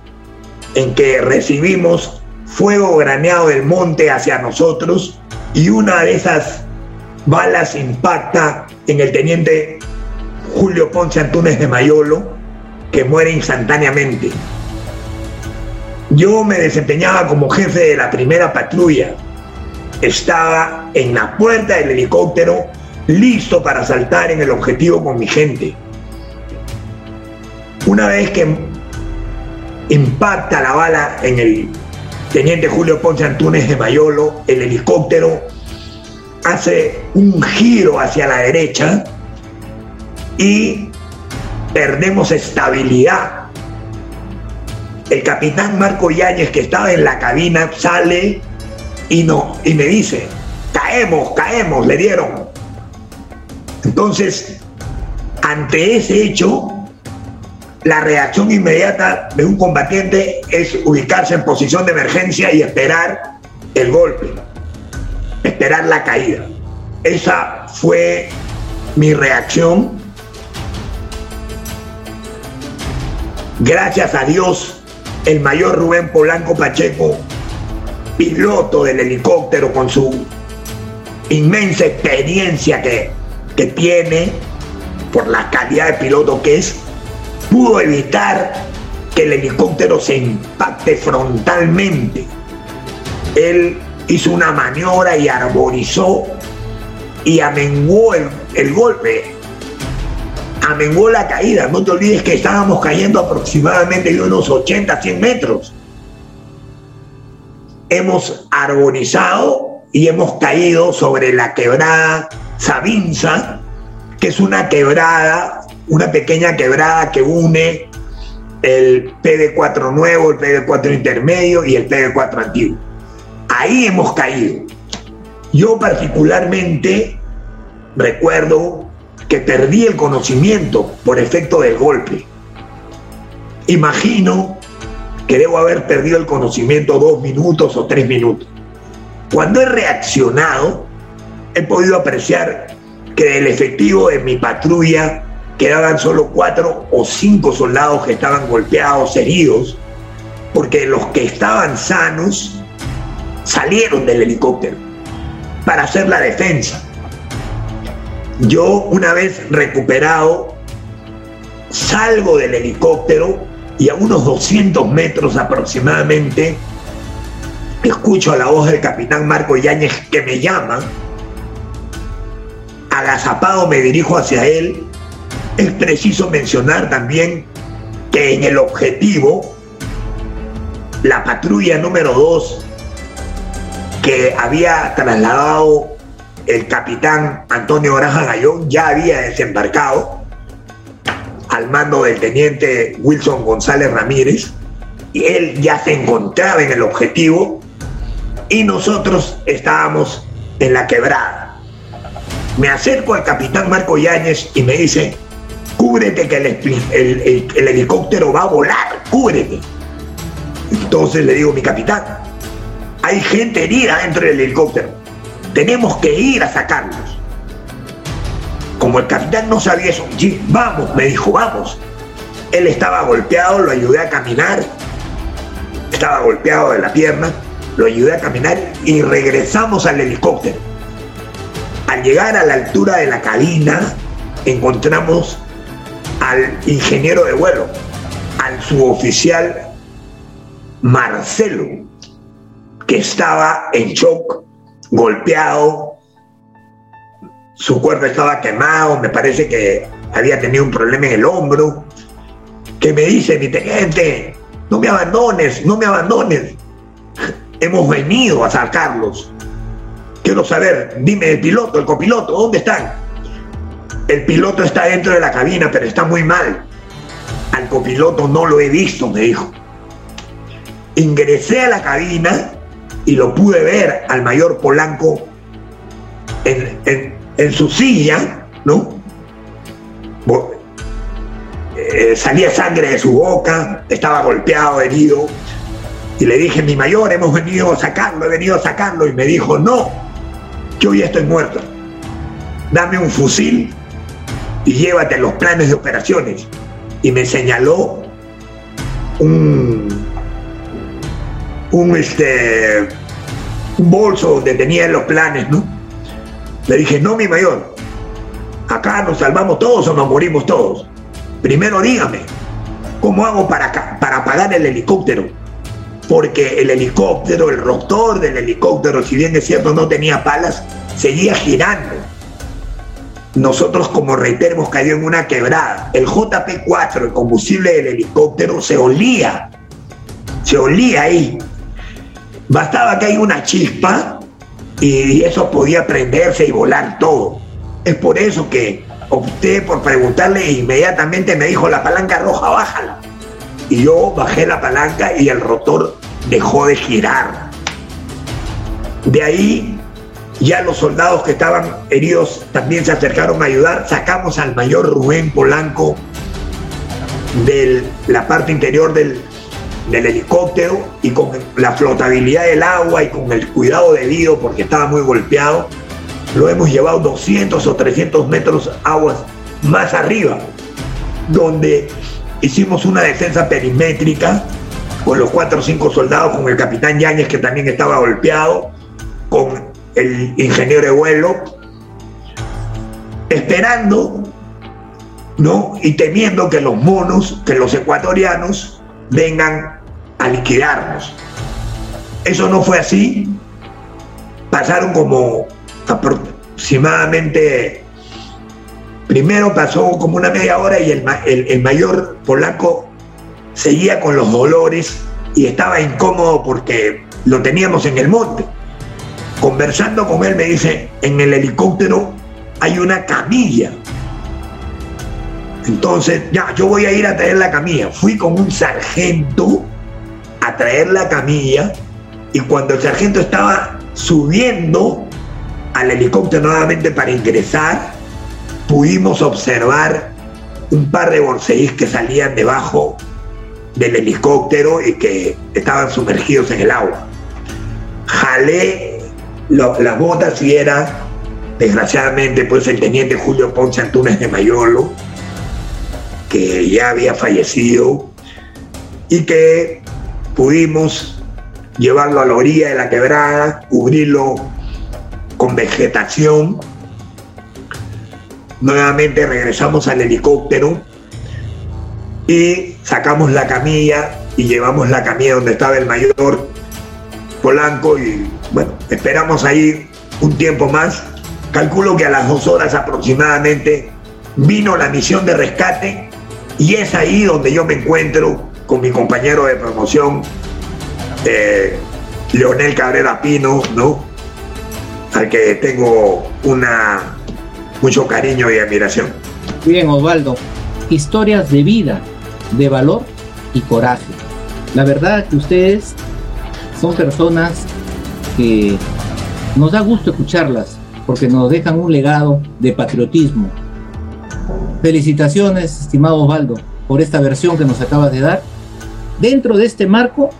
en que recibimos fuego graneado del monte hacia nosotros y una de esas balas impacta en el teniente Julio Ponce Antunes de Mayolo, que muere instantáneamente. Yo me desempeñaba como jefe de la primera patrulla. Estaba en la puerta del helicóptero, listo para saltar en el objetivo con mi gente. Una vez que impacta la bala en el teniente Julio Ponce Antunes de Mayolo, el helicóptero hace un giro hacia la derecha y perdemos estabilidad El capitán Marco Yáñez, que estaba en la cabina, sale y, no, y me dice, caemos, caemos, le dieron. Entonces, ante ese hecho, la reacción inmediata de un combatiente es ubicarse en posición de emergencia y esperar el golpe, esperar la caída. Esa fue mi reacción. Gracias a Dios, el mayor Rubén Polanco Pacheco, piloto del helicóptero con su inmensa experiencia que, que tiene, por la calidad de piloto que es, pudo evitar que el helicóptero se impacte frontalmente. Él hizo una maniobra y arborizó y amenguó el, el golpe, amenguó la caída. No te olvides que estábamos cayendo aproximadamente de unos 80, 100 metros. Hemos arborizado y hemos caído sobre la quebrada Sabinza, que es una quebrada, una pequeña quebrada que une el PD4 nuevo, el PD4 intermedio y el PD4 antiguo. Ahí hemos caído. Yo particularmente recuerdo que perdí el conocimiento por efecto del golpe. Imagino que debo haber perdido el conocimiento dos minutos o tres minutos. Cuando he reaccionado, he podido apreciar que del efectivo de mi patrulla quedaban solo cuatro o cinco soldados que estaban golpeados, heridos, porque los que estaban sanos salieron del helicóptero para hacer la defensa. Yo una vez recuperado, salgo del helicóptero y a unos 200 metros aproximadamente, escucho a la voz del capitán Marco Yáñez que me llama. Agazapado me dirijo hacia él. Es preciso mencionar también que en el objetivo, la patrulla número 2 que había trasladado el capitán Antonio Granja Gallón ya había desembarcado al mando del teniente Wilson González Ramírez y él ya se encontraba en el objetivo y nosotros estábamos en la quebrada. Me acerco al capitán Marco Yáñez y me dice, cúbrete que el, el, el, el helicóptero va a volar, cúbrete. Entonces le digo, mi capitán, hay gente herida dentro del helicóptero. Tenemos que ir a sacarlos. Como el capitán no sabía eso, vamos, me dijo, vamos. Él estaba golpeado, lo ayudé a caminar. Estaba golpeado de la pierna, lo ayudé a caminar y regresamos al helicóptero. Al llegar a la altura de la cabina, encontramos al ingeniero de vuelo, al suboficial Marcelo, que estaba en shock golpeado, su cuerpo estaba quemado, me parece que había tenido un problema en el hombro, que me dice, mi teniente, no me abandones, no me abandones. Hemos venido a sacarlos. Quiero saber, dime el piloto, el copiloto, ¿dónde están? El piloto está dentro de la cabina, pero está muy mal. Al copiloto no lo he visto, me dijo. Ingresé a la cabina y lo pude ver al mayor Polanco en, su silla, ¿no? Eh, salía sangre de su boca, estaba golpeado, herido. Y le dije, mi mayor, hemos venido a sacarlo, he venido a sacarlo. Y me dijo, no, yo ya estoy muerto. Dame un fusil y llévate los planes de operaciones. Y me señaló un, un, este, un bolso donde tenía los planes, ¿no? Le dije, no, mi mayor, acá nos salvamos todos o nos morimos todos. Primero dígame, ¿cómo hago para, para apagar el helicóptero? Porque el helicóptero, el rotor del helicóptero, si bien es cierto no tenía palas, seguía girando. Nosotros, como reitero, hemos caído en una quebrada. El JP4, el combustible del helicóptero, se olía. Se olía ahí. Bastaba que haya una chispa y eso podía prenderse y volar todo. Es por eso que opté por preguntarle e inmediatamente me dijo la palanca roja, bájala. y yo bajé la palanca y el rotor dejó de girar. De ahí ya los soldados que estaban heridos también se acercaron a ayudar. Sacamos al mayor Rubén Polanco de la parte interior del, helicóptero y con la flotabilidad del agua y con el cuidado debido porque estaba muy golpeado, lo hemos llevado 200 o 300 metros aguas más arriba, donde hicimos una defensa perimétrica con los cuatro o cinco soldados, con el capitán Yáñez que también estaba golpeado, con el ingeniero de vuelo, esperando, ¿no? Y temiendo que los monos, que los ecuatorianos vengan a liquidarnos. Eso no fue así. Pasaron como aproximadamente, primero pasó como una media hora y el, el, el mayor polaco seguía con los dolores y estaba incómodo porque lo teníamos en el monte. Conversando con él me dice, en el helicóptero hay una camilla. Entonces, ya, yo voy a ir a traer la camilla. Fui con un sargento a traer la camilla y cuando el sargento estaba subiendo al helicóptero nuevamente para ingresar, pudimos observar un par de borseís que salían debajo del helicóptero y que estaban sumergidos en el agua. Jalé las botas y era, desgraciadamente, pues el teniente Julio Ponce Antunes de Mayolo, que ya había fallecido y que pudimos llevarlo a la orilla de la quebrada, cubrirlo con vegetación. Nuevamente regresamos al helicóptero y sacamos la camilla y llevamos la camilla donde estaba el mayor Polanco y bueno, esperamos ahí un tiempo más. Calculo que a las dos horas aproximadamente vino la misión de rescate y es ahí donde yo me encuentro con mi compañero de promoción, eh, Leonel Cabrera Pino, ¿no? Al que tengo una mucho cariño y admiración. Bien, Osvaldo. Historias de vida, de valor y coraje. La verdad que ustedes son personas que nos da gusto escucharlas porque nos dejan un legado de patriotismo. Felicitaciones, estimado Osvaldo, por esta versión que nos acabas de dar dentro de este marco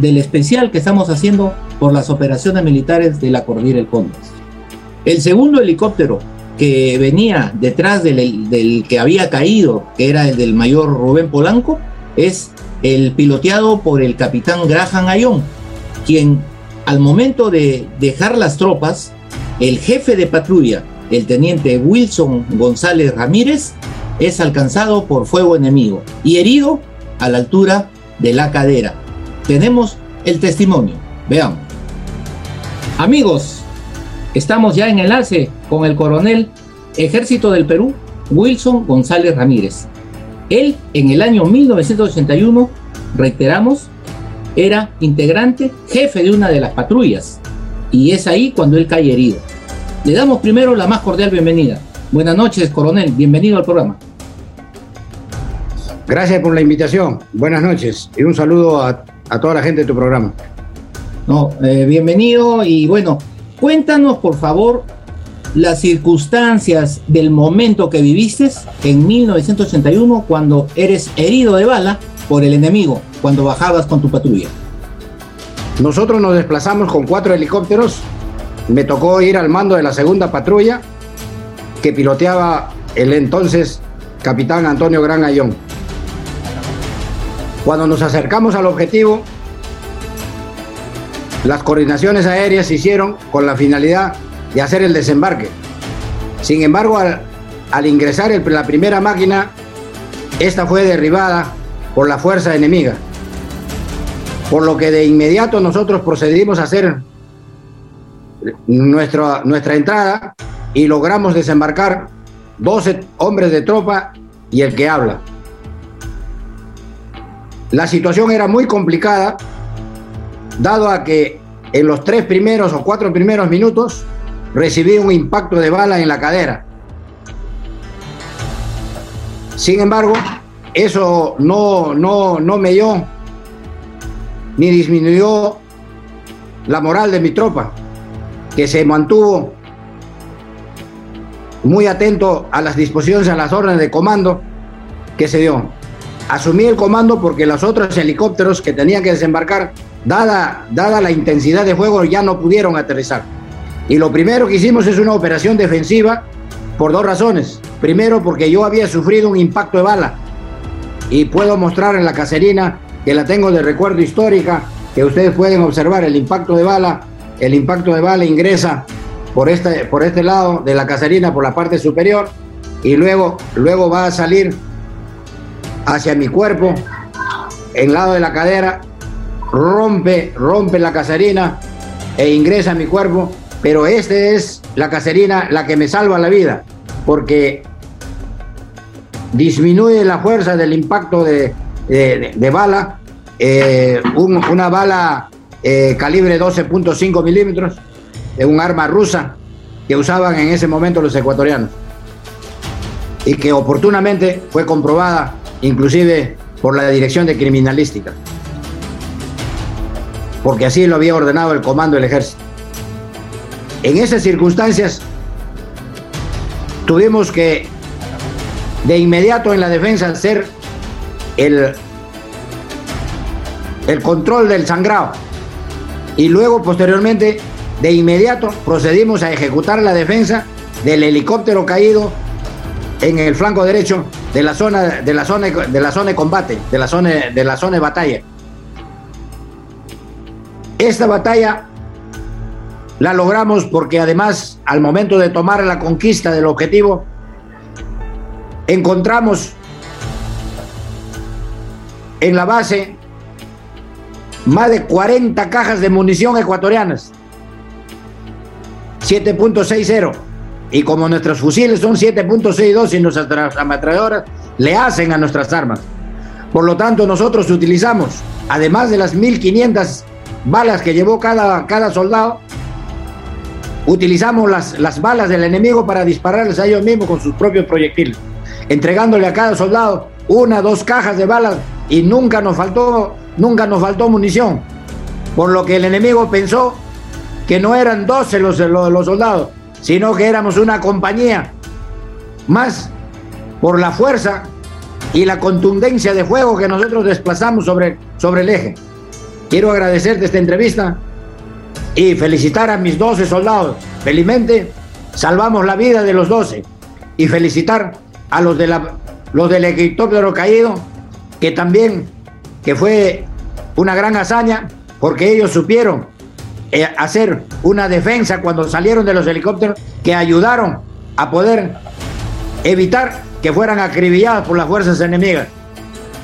del especial que estamos haciendo por las operaciones militares de la Cordillera del Condes. El segundo helicóptero que venía detrás del, del, que había caído, que era el del mayor Rubén Polanco, es el piloteado por el capitán Graham Ayón, quien al momento de dejar las tropas, el jefe de patrulla, el teniente Wilson González Ramírez, es alcanzado por fuego enemigo y herido a la altura de la cadera. Tenemos el testimonio. Veamos. Amigos, estamos ya en enlace con el coronel Ejército del Perú, Wilson González Ramírez. Él, en el año 1981, reiteramos, era integrante, jefe de una de las patrullas, y es ahí cuando él cae herido. Le damos primero la más cordial bienvenida. Buenas noches, coronel, bienvenido al programa. Gracias por la invitación, buenas noches y un saludo a, a toda la gente de tu programa. No, eh, bienvenido y bueno, cuéntanos por favor las circunstancias del momento que viviste en 1981 cuando eres herido de bala por el enemigo cuando bajabas con tu patrulla? Nosotros nos desplazamos con cuatro helicópteros. Me tocó ir al mando de la segunda patrulla que piloteaba el entonces capitán Antonio Gran Ayón. Cuando nos acercamos al objetivo, las coordinaciones aéreas se hicieron con la finalidad de hacer el desembarque. Sin embargo, al, ingresar la primera máquina, esta fue derribada por la fuerza enemiga. Por lo que de inmediato nosotros procedimos a hacer nuestra, nuestra entrada y logramos desembarcar 12 hombres de tropa y el que habla. La situación era muy complicada, dado a que en los tres primeros o cuatro primeros minutos recibí un impacto de bala en la cadera. Sin embargo, eso no, no, no me dio ni disminuyó la moral de mi tropa, que se mantuvo muy atento a las disposiciones, a las órdenes de comando que se dio. Asumí el comando porque los otros helicópteros que tenían que desembarcar, dada, dada la intensidad de fuego, ya no pudieron aterrizar. Y lo primero que hicimos es una operación defensiva por dos razones. Primero, porque yo había sufrido un impacto de bala y puedo mostrar en la caserina que la tengo de recuerdo histórica, que ustedes pueden observar el impacto de bala. El impacto de bala ingresa por este, por este lado de la caserina, por la parte superior, y luego, luego va a salir hacia mi cuerpo, en lado de la cadera, rompe, rompe la caserina e ingresa a mi cuerpo, pero esta es la caserina la que me salva la vida, porque disminuye la fuerza del impacto de, bala, eh, un, una bala eh, calibre 12.5 milímetros, de un arma rusa que usaban en ese momento los ecuatorianos. Y que oportunamente fue comprobada inclusive por la Dirección de Criminalística, porque así lo había ordenado el comando del ejército. En esas circunstancias tuvimos que de inmediato en la defensa hacer el, el control del sangrado y luego posteriormente de inmediato procedimos a ejecutar la defensa del helicóptero caído en el flanco derecho de la zona de la zona de la zona de combate, de la zona de la zona de batalla. Esta batalla la logramos porque además al momento de tomar la conquista del objetivo encontramos en la base más de 40 cajas de munición ecuatorianas 7.60. Y como nuestros fusiles son 7.62 y nuestras ametralladoras le hacen a nuestras armas. Por lo tanto, nosotros utilizamos, además de las 1.500 balas que llevó cada, cada soldado, utilizamos las, las balas del enemigo para dispararles a ellos mismos con sus propios proyectiles, entregándole a cada soldado una, dos cajas de balas y nunca nos faltó, nunca nos faltó munición. Por lo que el enemigo pensó que no eran 12 los, los, soldados, sino que éramos una compañía más por la fuerza y la contundencia de fuego que nosotros desplazamos sobre, sobre el eje. Quiero agradecerte esta entrevista y felicitar a mis 12 soldados. Felizmente salvamos la vida de los 12 y felicitar a los, de la, los del helicóptero caído, que también que fue una gran hazaña porque ellos supieron eh, hacer una defensa cuando salieron de los helicópteros que ayudaron a poder evitar que fueran acribilladas por las fuerzas enemigas.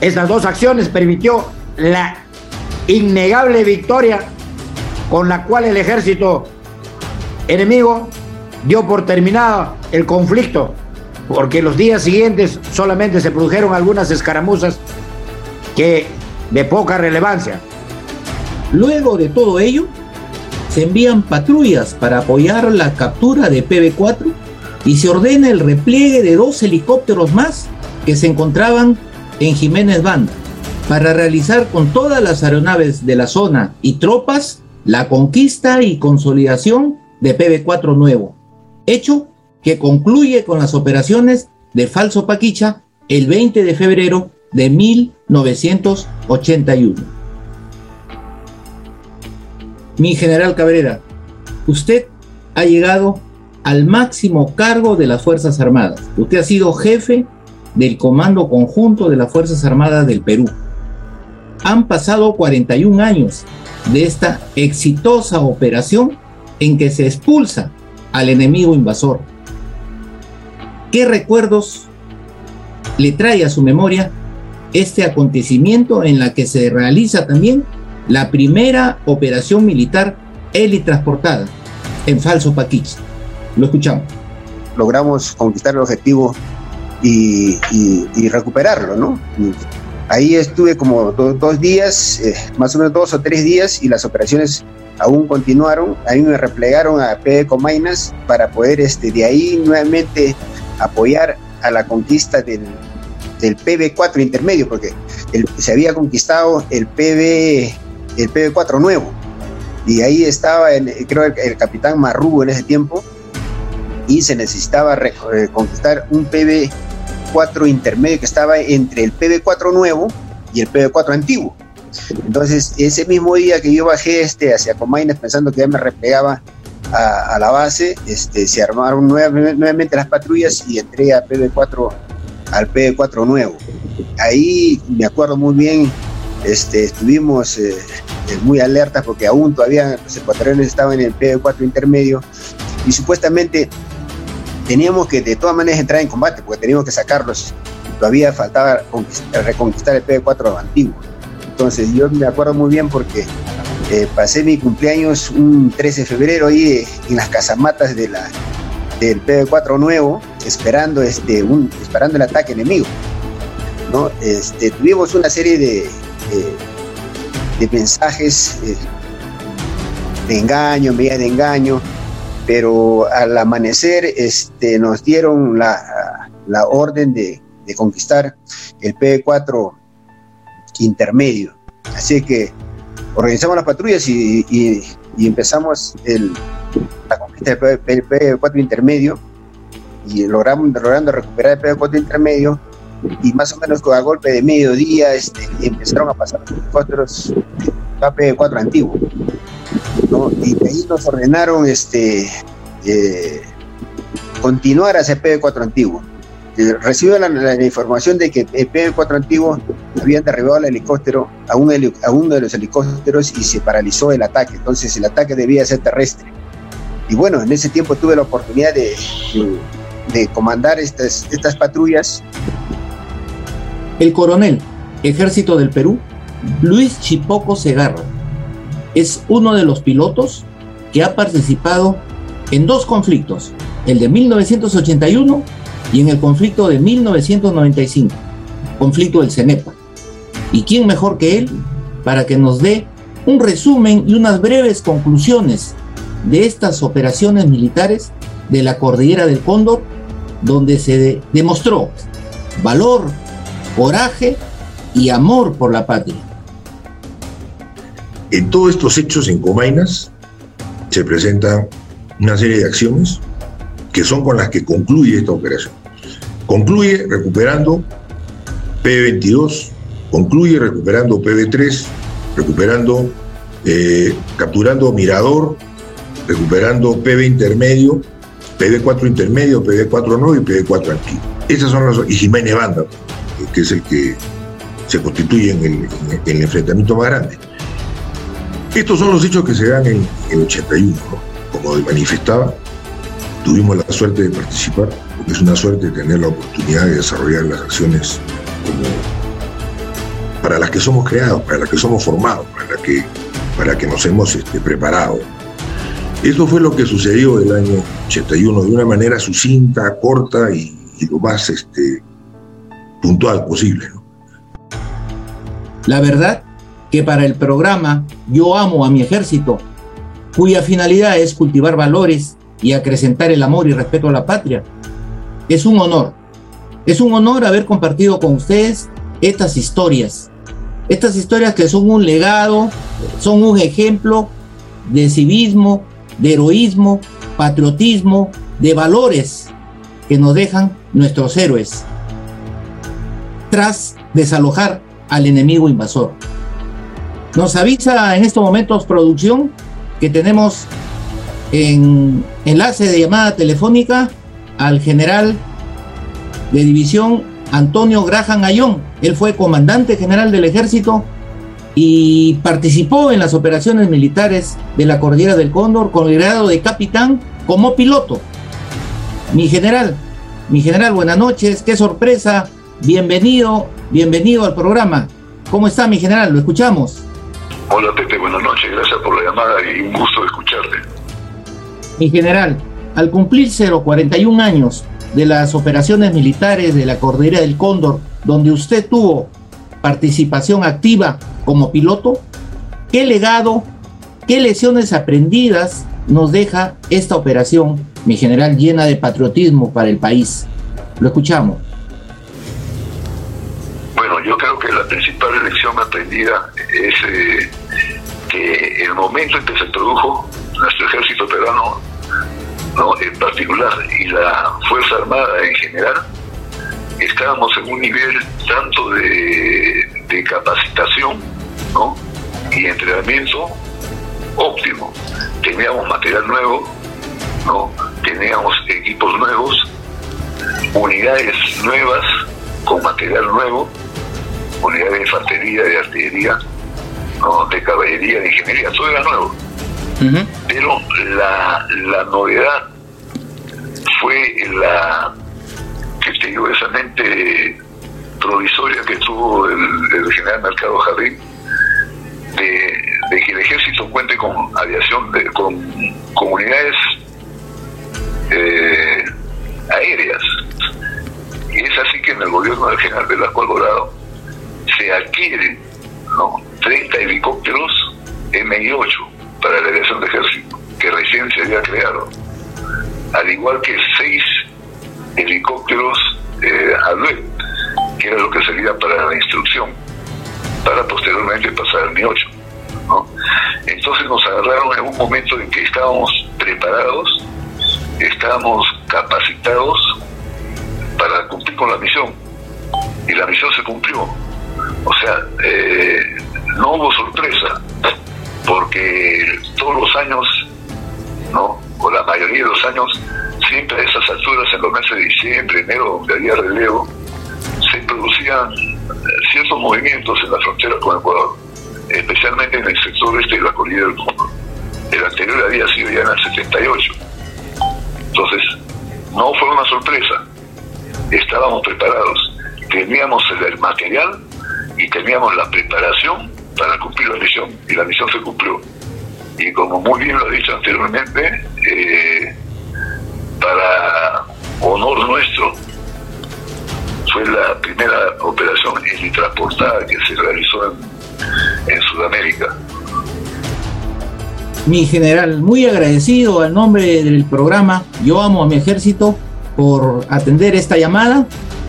Estas dos acciones permitió la innegable victoria con la cual el ejército enemigo dio por terminado el conflicto, porque los días siguientes solamente se produjeron algunas escaramuzas que de poca relevancia. Luego de todo ello, se envían patrullas para apoyar la captura de PB4 y se ordena el repliegue de dos helicópteros más que se encontraban en Jiménez Banda para realizar con todas las aeronaves de la zona y tropas la conquista y consolidación de PB4 nuevo, hecho que concluye con las operaciones de Falso Paquicha el 20 de febrero de 1981. Mi general Cabrera, usted ha llegado al máximo cargo de las Fuerzas Armadas. Usted ha sido jefe del Comando Conjunto de las Fuerzas Armadas del Perú. Han pasado 41 años de esta exitosa operación en que se expulsa al enemigo invasor. ¿Qué recuerdos le trae a su memoria este acontecimiento en la que se realiza también la primera operación militar helitransportada en falso paquich. Lo escuchamos. Logramos conquistar el objetivo y, recuperarlo, ¿no? Ahí estuve como do, dos días, eh, más o menos dos o tres días, y las operaciones aún continuaron. Ahí me replegaron a P. Comainas para poder este, de ahí nuevamente apoyar a la conquista del, del PB4 intermedio, porque se había conquistado el PB, el PB4 nuevo. Y ahí estaba, el, creo, el, capitán Marrugo en ese tiempo, y se necesitaba eh, conquistar un PB4 intermedio que estaba entre el PB4 nuevo y el PB4 antiguo. Entonces, ese mismo día que yo bajé este hacia Comaines pensando que ya me replegaba a, la base, este, se armaron nuevamente las patrullas y entré a PB4, al PB4 nuevo. Ahí me acuerdo muy bien, este, estuvimos eh, eh, muy alertas porque aún todavía los ecuatorianos estaban en el PB4 intermedio y supuestamente teníamos que de todas maneras entrar en combate porque teníamos que sacarlos. Todavía faltaba reconquistar el PB4 antiguo. Entonces yo me acuerdo muy bien porque eh, pasé mi cumpleaños un 13 de febrero ahí en las casamatas del PB4 nuevo, esperando, este, esperando el ataque enemigo. ¿no? Este, tuvimos una serie de, de, mensajes eh, de engaño, medidas de engaño, pero al amanecer este, nos dieron la, la orden de, de conquistar el PB4 intermedio. Así que organizamos las patrullas y, empezamos el, la conquista del P4 intermedio y logramos, logrando recuperar el P4 intermedio y más o menos con a golpe de mediodía este, empezaron a pasar los helicópteros P4 antiguo. Y de ahí nos ordenaron este, eh, continuar hacia el P4 antiguo. Eh, recibió la, información de que el P4 antiguo habían derribado el helicóptero a, uno de los helicópteros y se paralizó el ataque. Entonces el ataque debía ser terrestre. Y bueno, en ese tiempo tuve la oportunidad de, comandar estas, estas patrullas. El coronel, Ejército del Perú, Luis Chipoco Segarra, es uno de los pilotos que ha participado en dos conflictos, el de 1981 y en el conflicto de 1995, conflicto del CENEPA. ¿Y quién mejor que él para que nos dé un resumen y unas breves conclusiones de estas operaciones militares de la cordillera del Cóndor, donde se demostró valor, coraje y amor por la patria? En todos estos hechos en Comainas se presenta una serie de acciones que son con las que concluye esta operación. Concluye recuperando P22, concluye recuperando PB3, recuperando, eh, capturando Mirador, recuperando PB intermedio, PB4 intermedio, PB4 no y PB4 antiguo. Esas son las, y Jiménez Banda, que es el que se constituye en el, el enfrentamiento más grande. Estos son los hechos que se dan en el 81, como manifestaba, tuvimos la suerte de participar es una suerte tener la oportunidad de desarrollar las acciones para las que somos creados, para las que somos formados, para, la que, para que nos hemos este, preparado. Esto fue lo que sucedió el año 81 de una manera sucinta, corta y, lo más este, puntual posible. La verdad que para el programa Yo amo a mi ejército, cuya finalidad es cultivar valores y acrecentar el amor y respeto a la patria, es un honor. Es un honor haber compartido con ustedes estas historias. Estas historias que son un legado, son un ejemplo de civismo, de heroísmo, patriotismo, de valores que nos dejan nuestros héroes tras desalojar al enemigo invasor. Nos avisa en estos momentos producción que tenemos en enlace de llamada telefónica al general de división Antonio Graham Ayón. Él fue comandante general del ejército y participó en las operaciones militares de la Cordillera del Cóndor con el grado de capitán como piloto. Mi general, mi general, buenas noches, qué sorpresa, bienvenido, bienvenido al programa. ¿Cómo está mi general? Lo escuchamos. Hola Pepe, buenas noches, gracias por la llamada y un gusto escucharte. Mi general, al cumplir 041 años de las operaciones militares de la Cordillera del Cóndor, donde usted tuvo participación activa como piloto, ¿qué legado, qué lecciones aprendidas nos deja esta operación, mi general, llena de patriotismo para el país? Lo escuchamos. Bueno, yo creo que la principal lección aprendida es eh, que el momento en que se produjo nuestro ejército peruano, ¿no? en particular, y la Fuerza Armada en general, estábamos en un nivel tanto de, capacitación ¿no? y entrenamiento óptimo. Teníamos material nuevo, ¿no? teníamos equipos nuevos, unidades nuevas con material nuevo, unidades de infantería, de artillería, ¿no? de caballería, de ingeniería, todo era nuevo. Pero la, la novedad fue la mente provisoria que tuvo el, el general Mercado Jardín de, que el ejército cuente con aviación, de, con comunidades eh, aéreas. Y es así que en el gobierno del general Velasco Alvarado se adquieren ¿no? 30 helicópteros MI-8 para la aviación de ejército, que recién se había creado, al igual que seis helicópteros eh, que era lo que sería para la instrucción, para posteriormente pasar al Mi-8. Entonces nos agarraron en un momento en que estábamos preparados, estábamos capacitados para cumplir con la misión. Y la misión se cumplió. O sea, eh, no hubo sorpresa, porque todos los años, ¿no? o la mayoría de los años, siempre a esas alturas, en los meses de diciembre, enero, donde había relevo, se producían eh, ciertos movimientos en la frontera con Ecuador, especialmente en el sector este de la Cordillera del Mundo. El anterior había sido ya en el 78. Entonces, no fue una sorpresa. Estábamos preparados. Teníamos el material y teníamos la preparación para cumplir la misión. Y la misión se cumplió. Y como muy bien lo he dicho anteriormente, eh, para honor nuestro, fue la primera operación helitransportada que se realizó en, en Sudamérica. Mi general, muy agradecido al nombre del programa Yo amo a mi ejército por atender esta llamada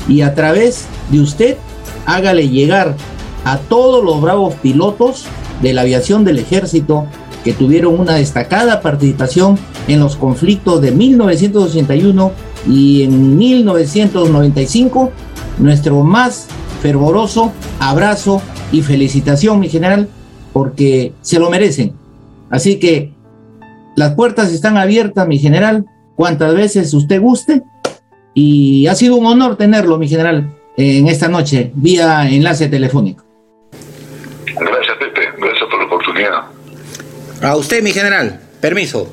y a través de usted hágale llegar a todos los bravos pilotos de la aviación del ejército que tuvieron una destacada participación en los conflictos de 1981 y en 1995. Nuestro más fervoroso abrazo y felicitación, mi general, porque se lo merecen. Así que las puertas están abiertas, mi general, cuantas veces usted guste. Y ha sido un honor tenerlo, mi general, en esta noche, vía enlace telefónico. A usted, mi general. Permiso.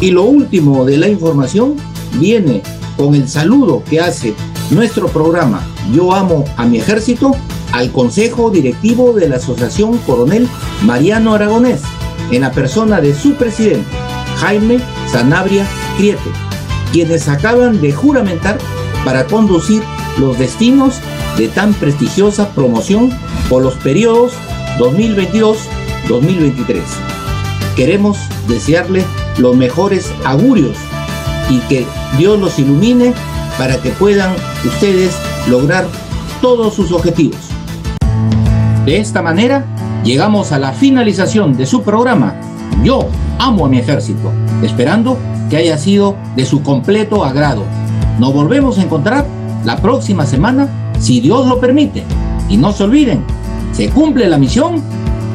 Y lo último de la información viene con el saludo que hace nuestro programa Yo amo a mi ejército al Consejo Directivo de la Asociación Coronel Mariano Aragonés, en la persona de su presidente, Jaime Sanabria Criete, quienes acaban de juramentar para conducir los destinos de tan prestigiosa promoción por los periodos 2022-2023. Queremos desearle los mejores augurios y que Dios los ilumine para que puedan ustedes lograr todos sus objetivos. De esta manera, llegamos a la finalización de su programa. Yo amo a mi ejército, esperando que haya sido de su completo agrado. Nos volvemos a encontrar la próxima semana, si Dios lo permite. Y no se olviden, se cumple la misión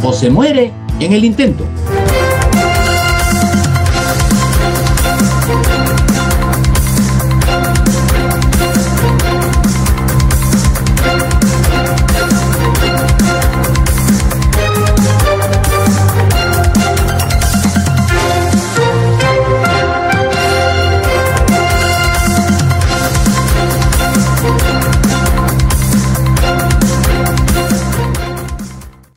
o se muere en el intento.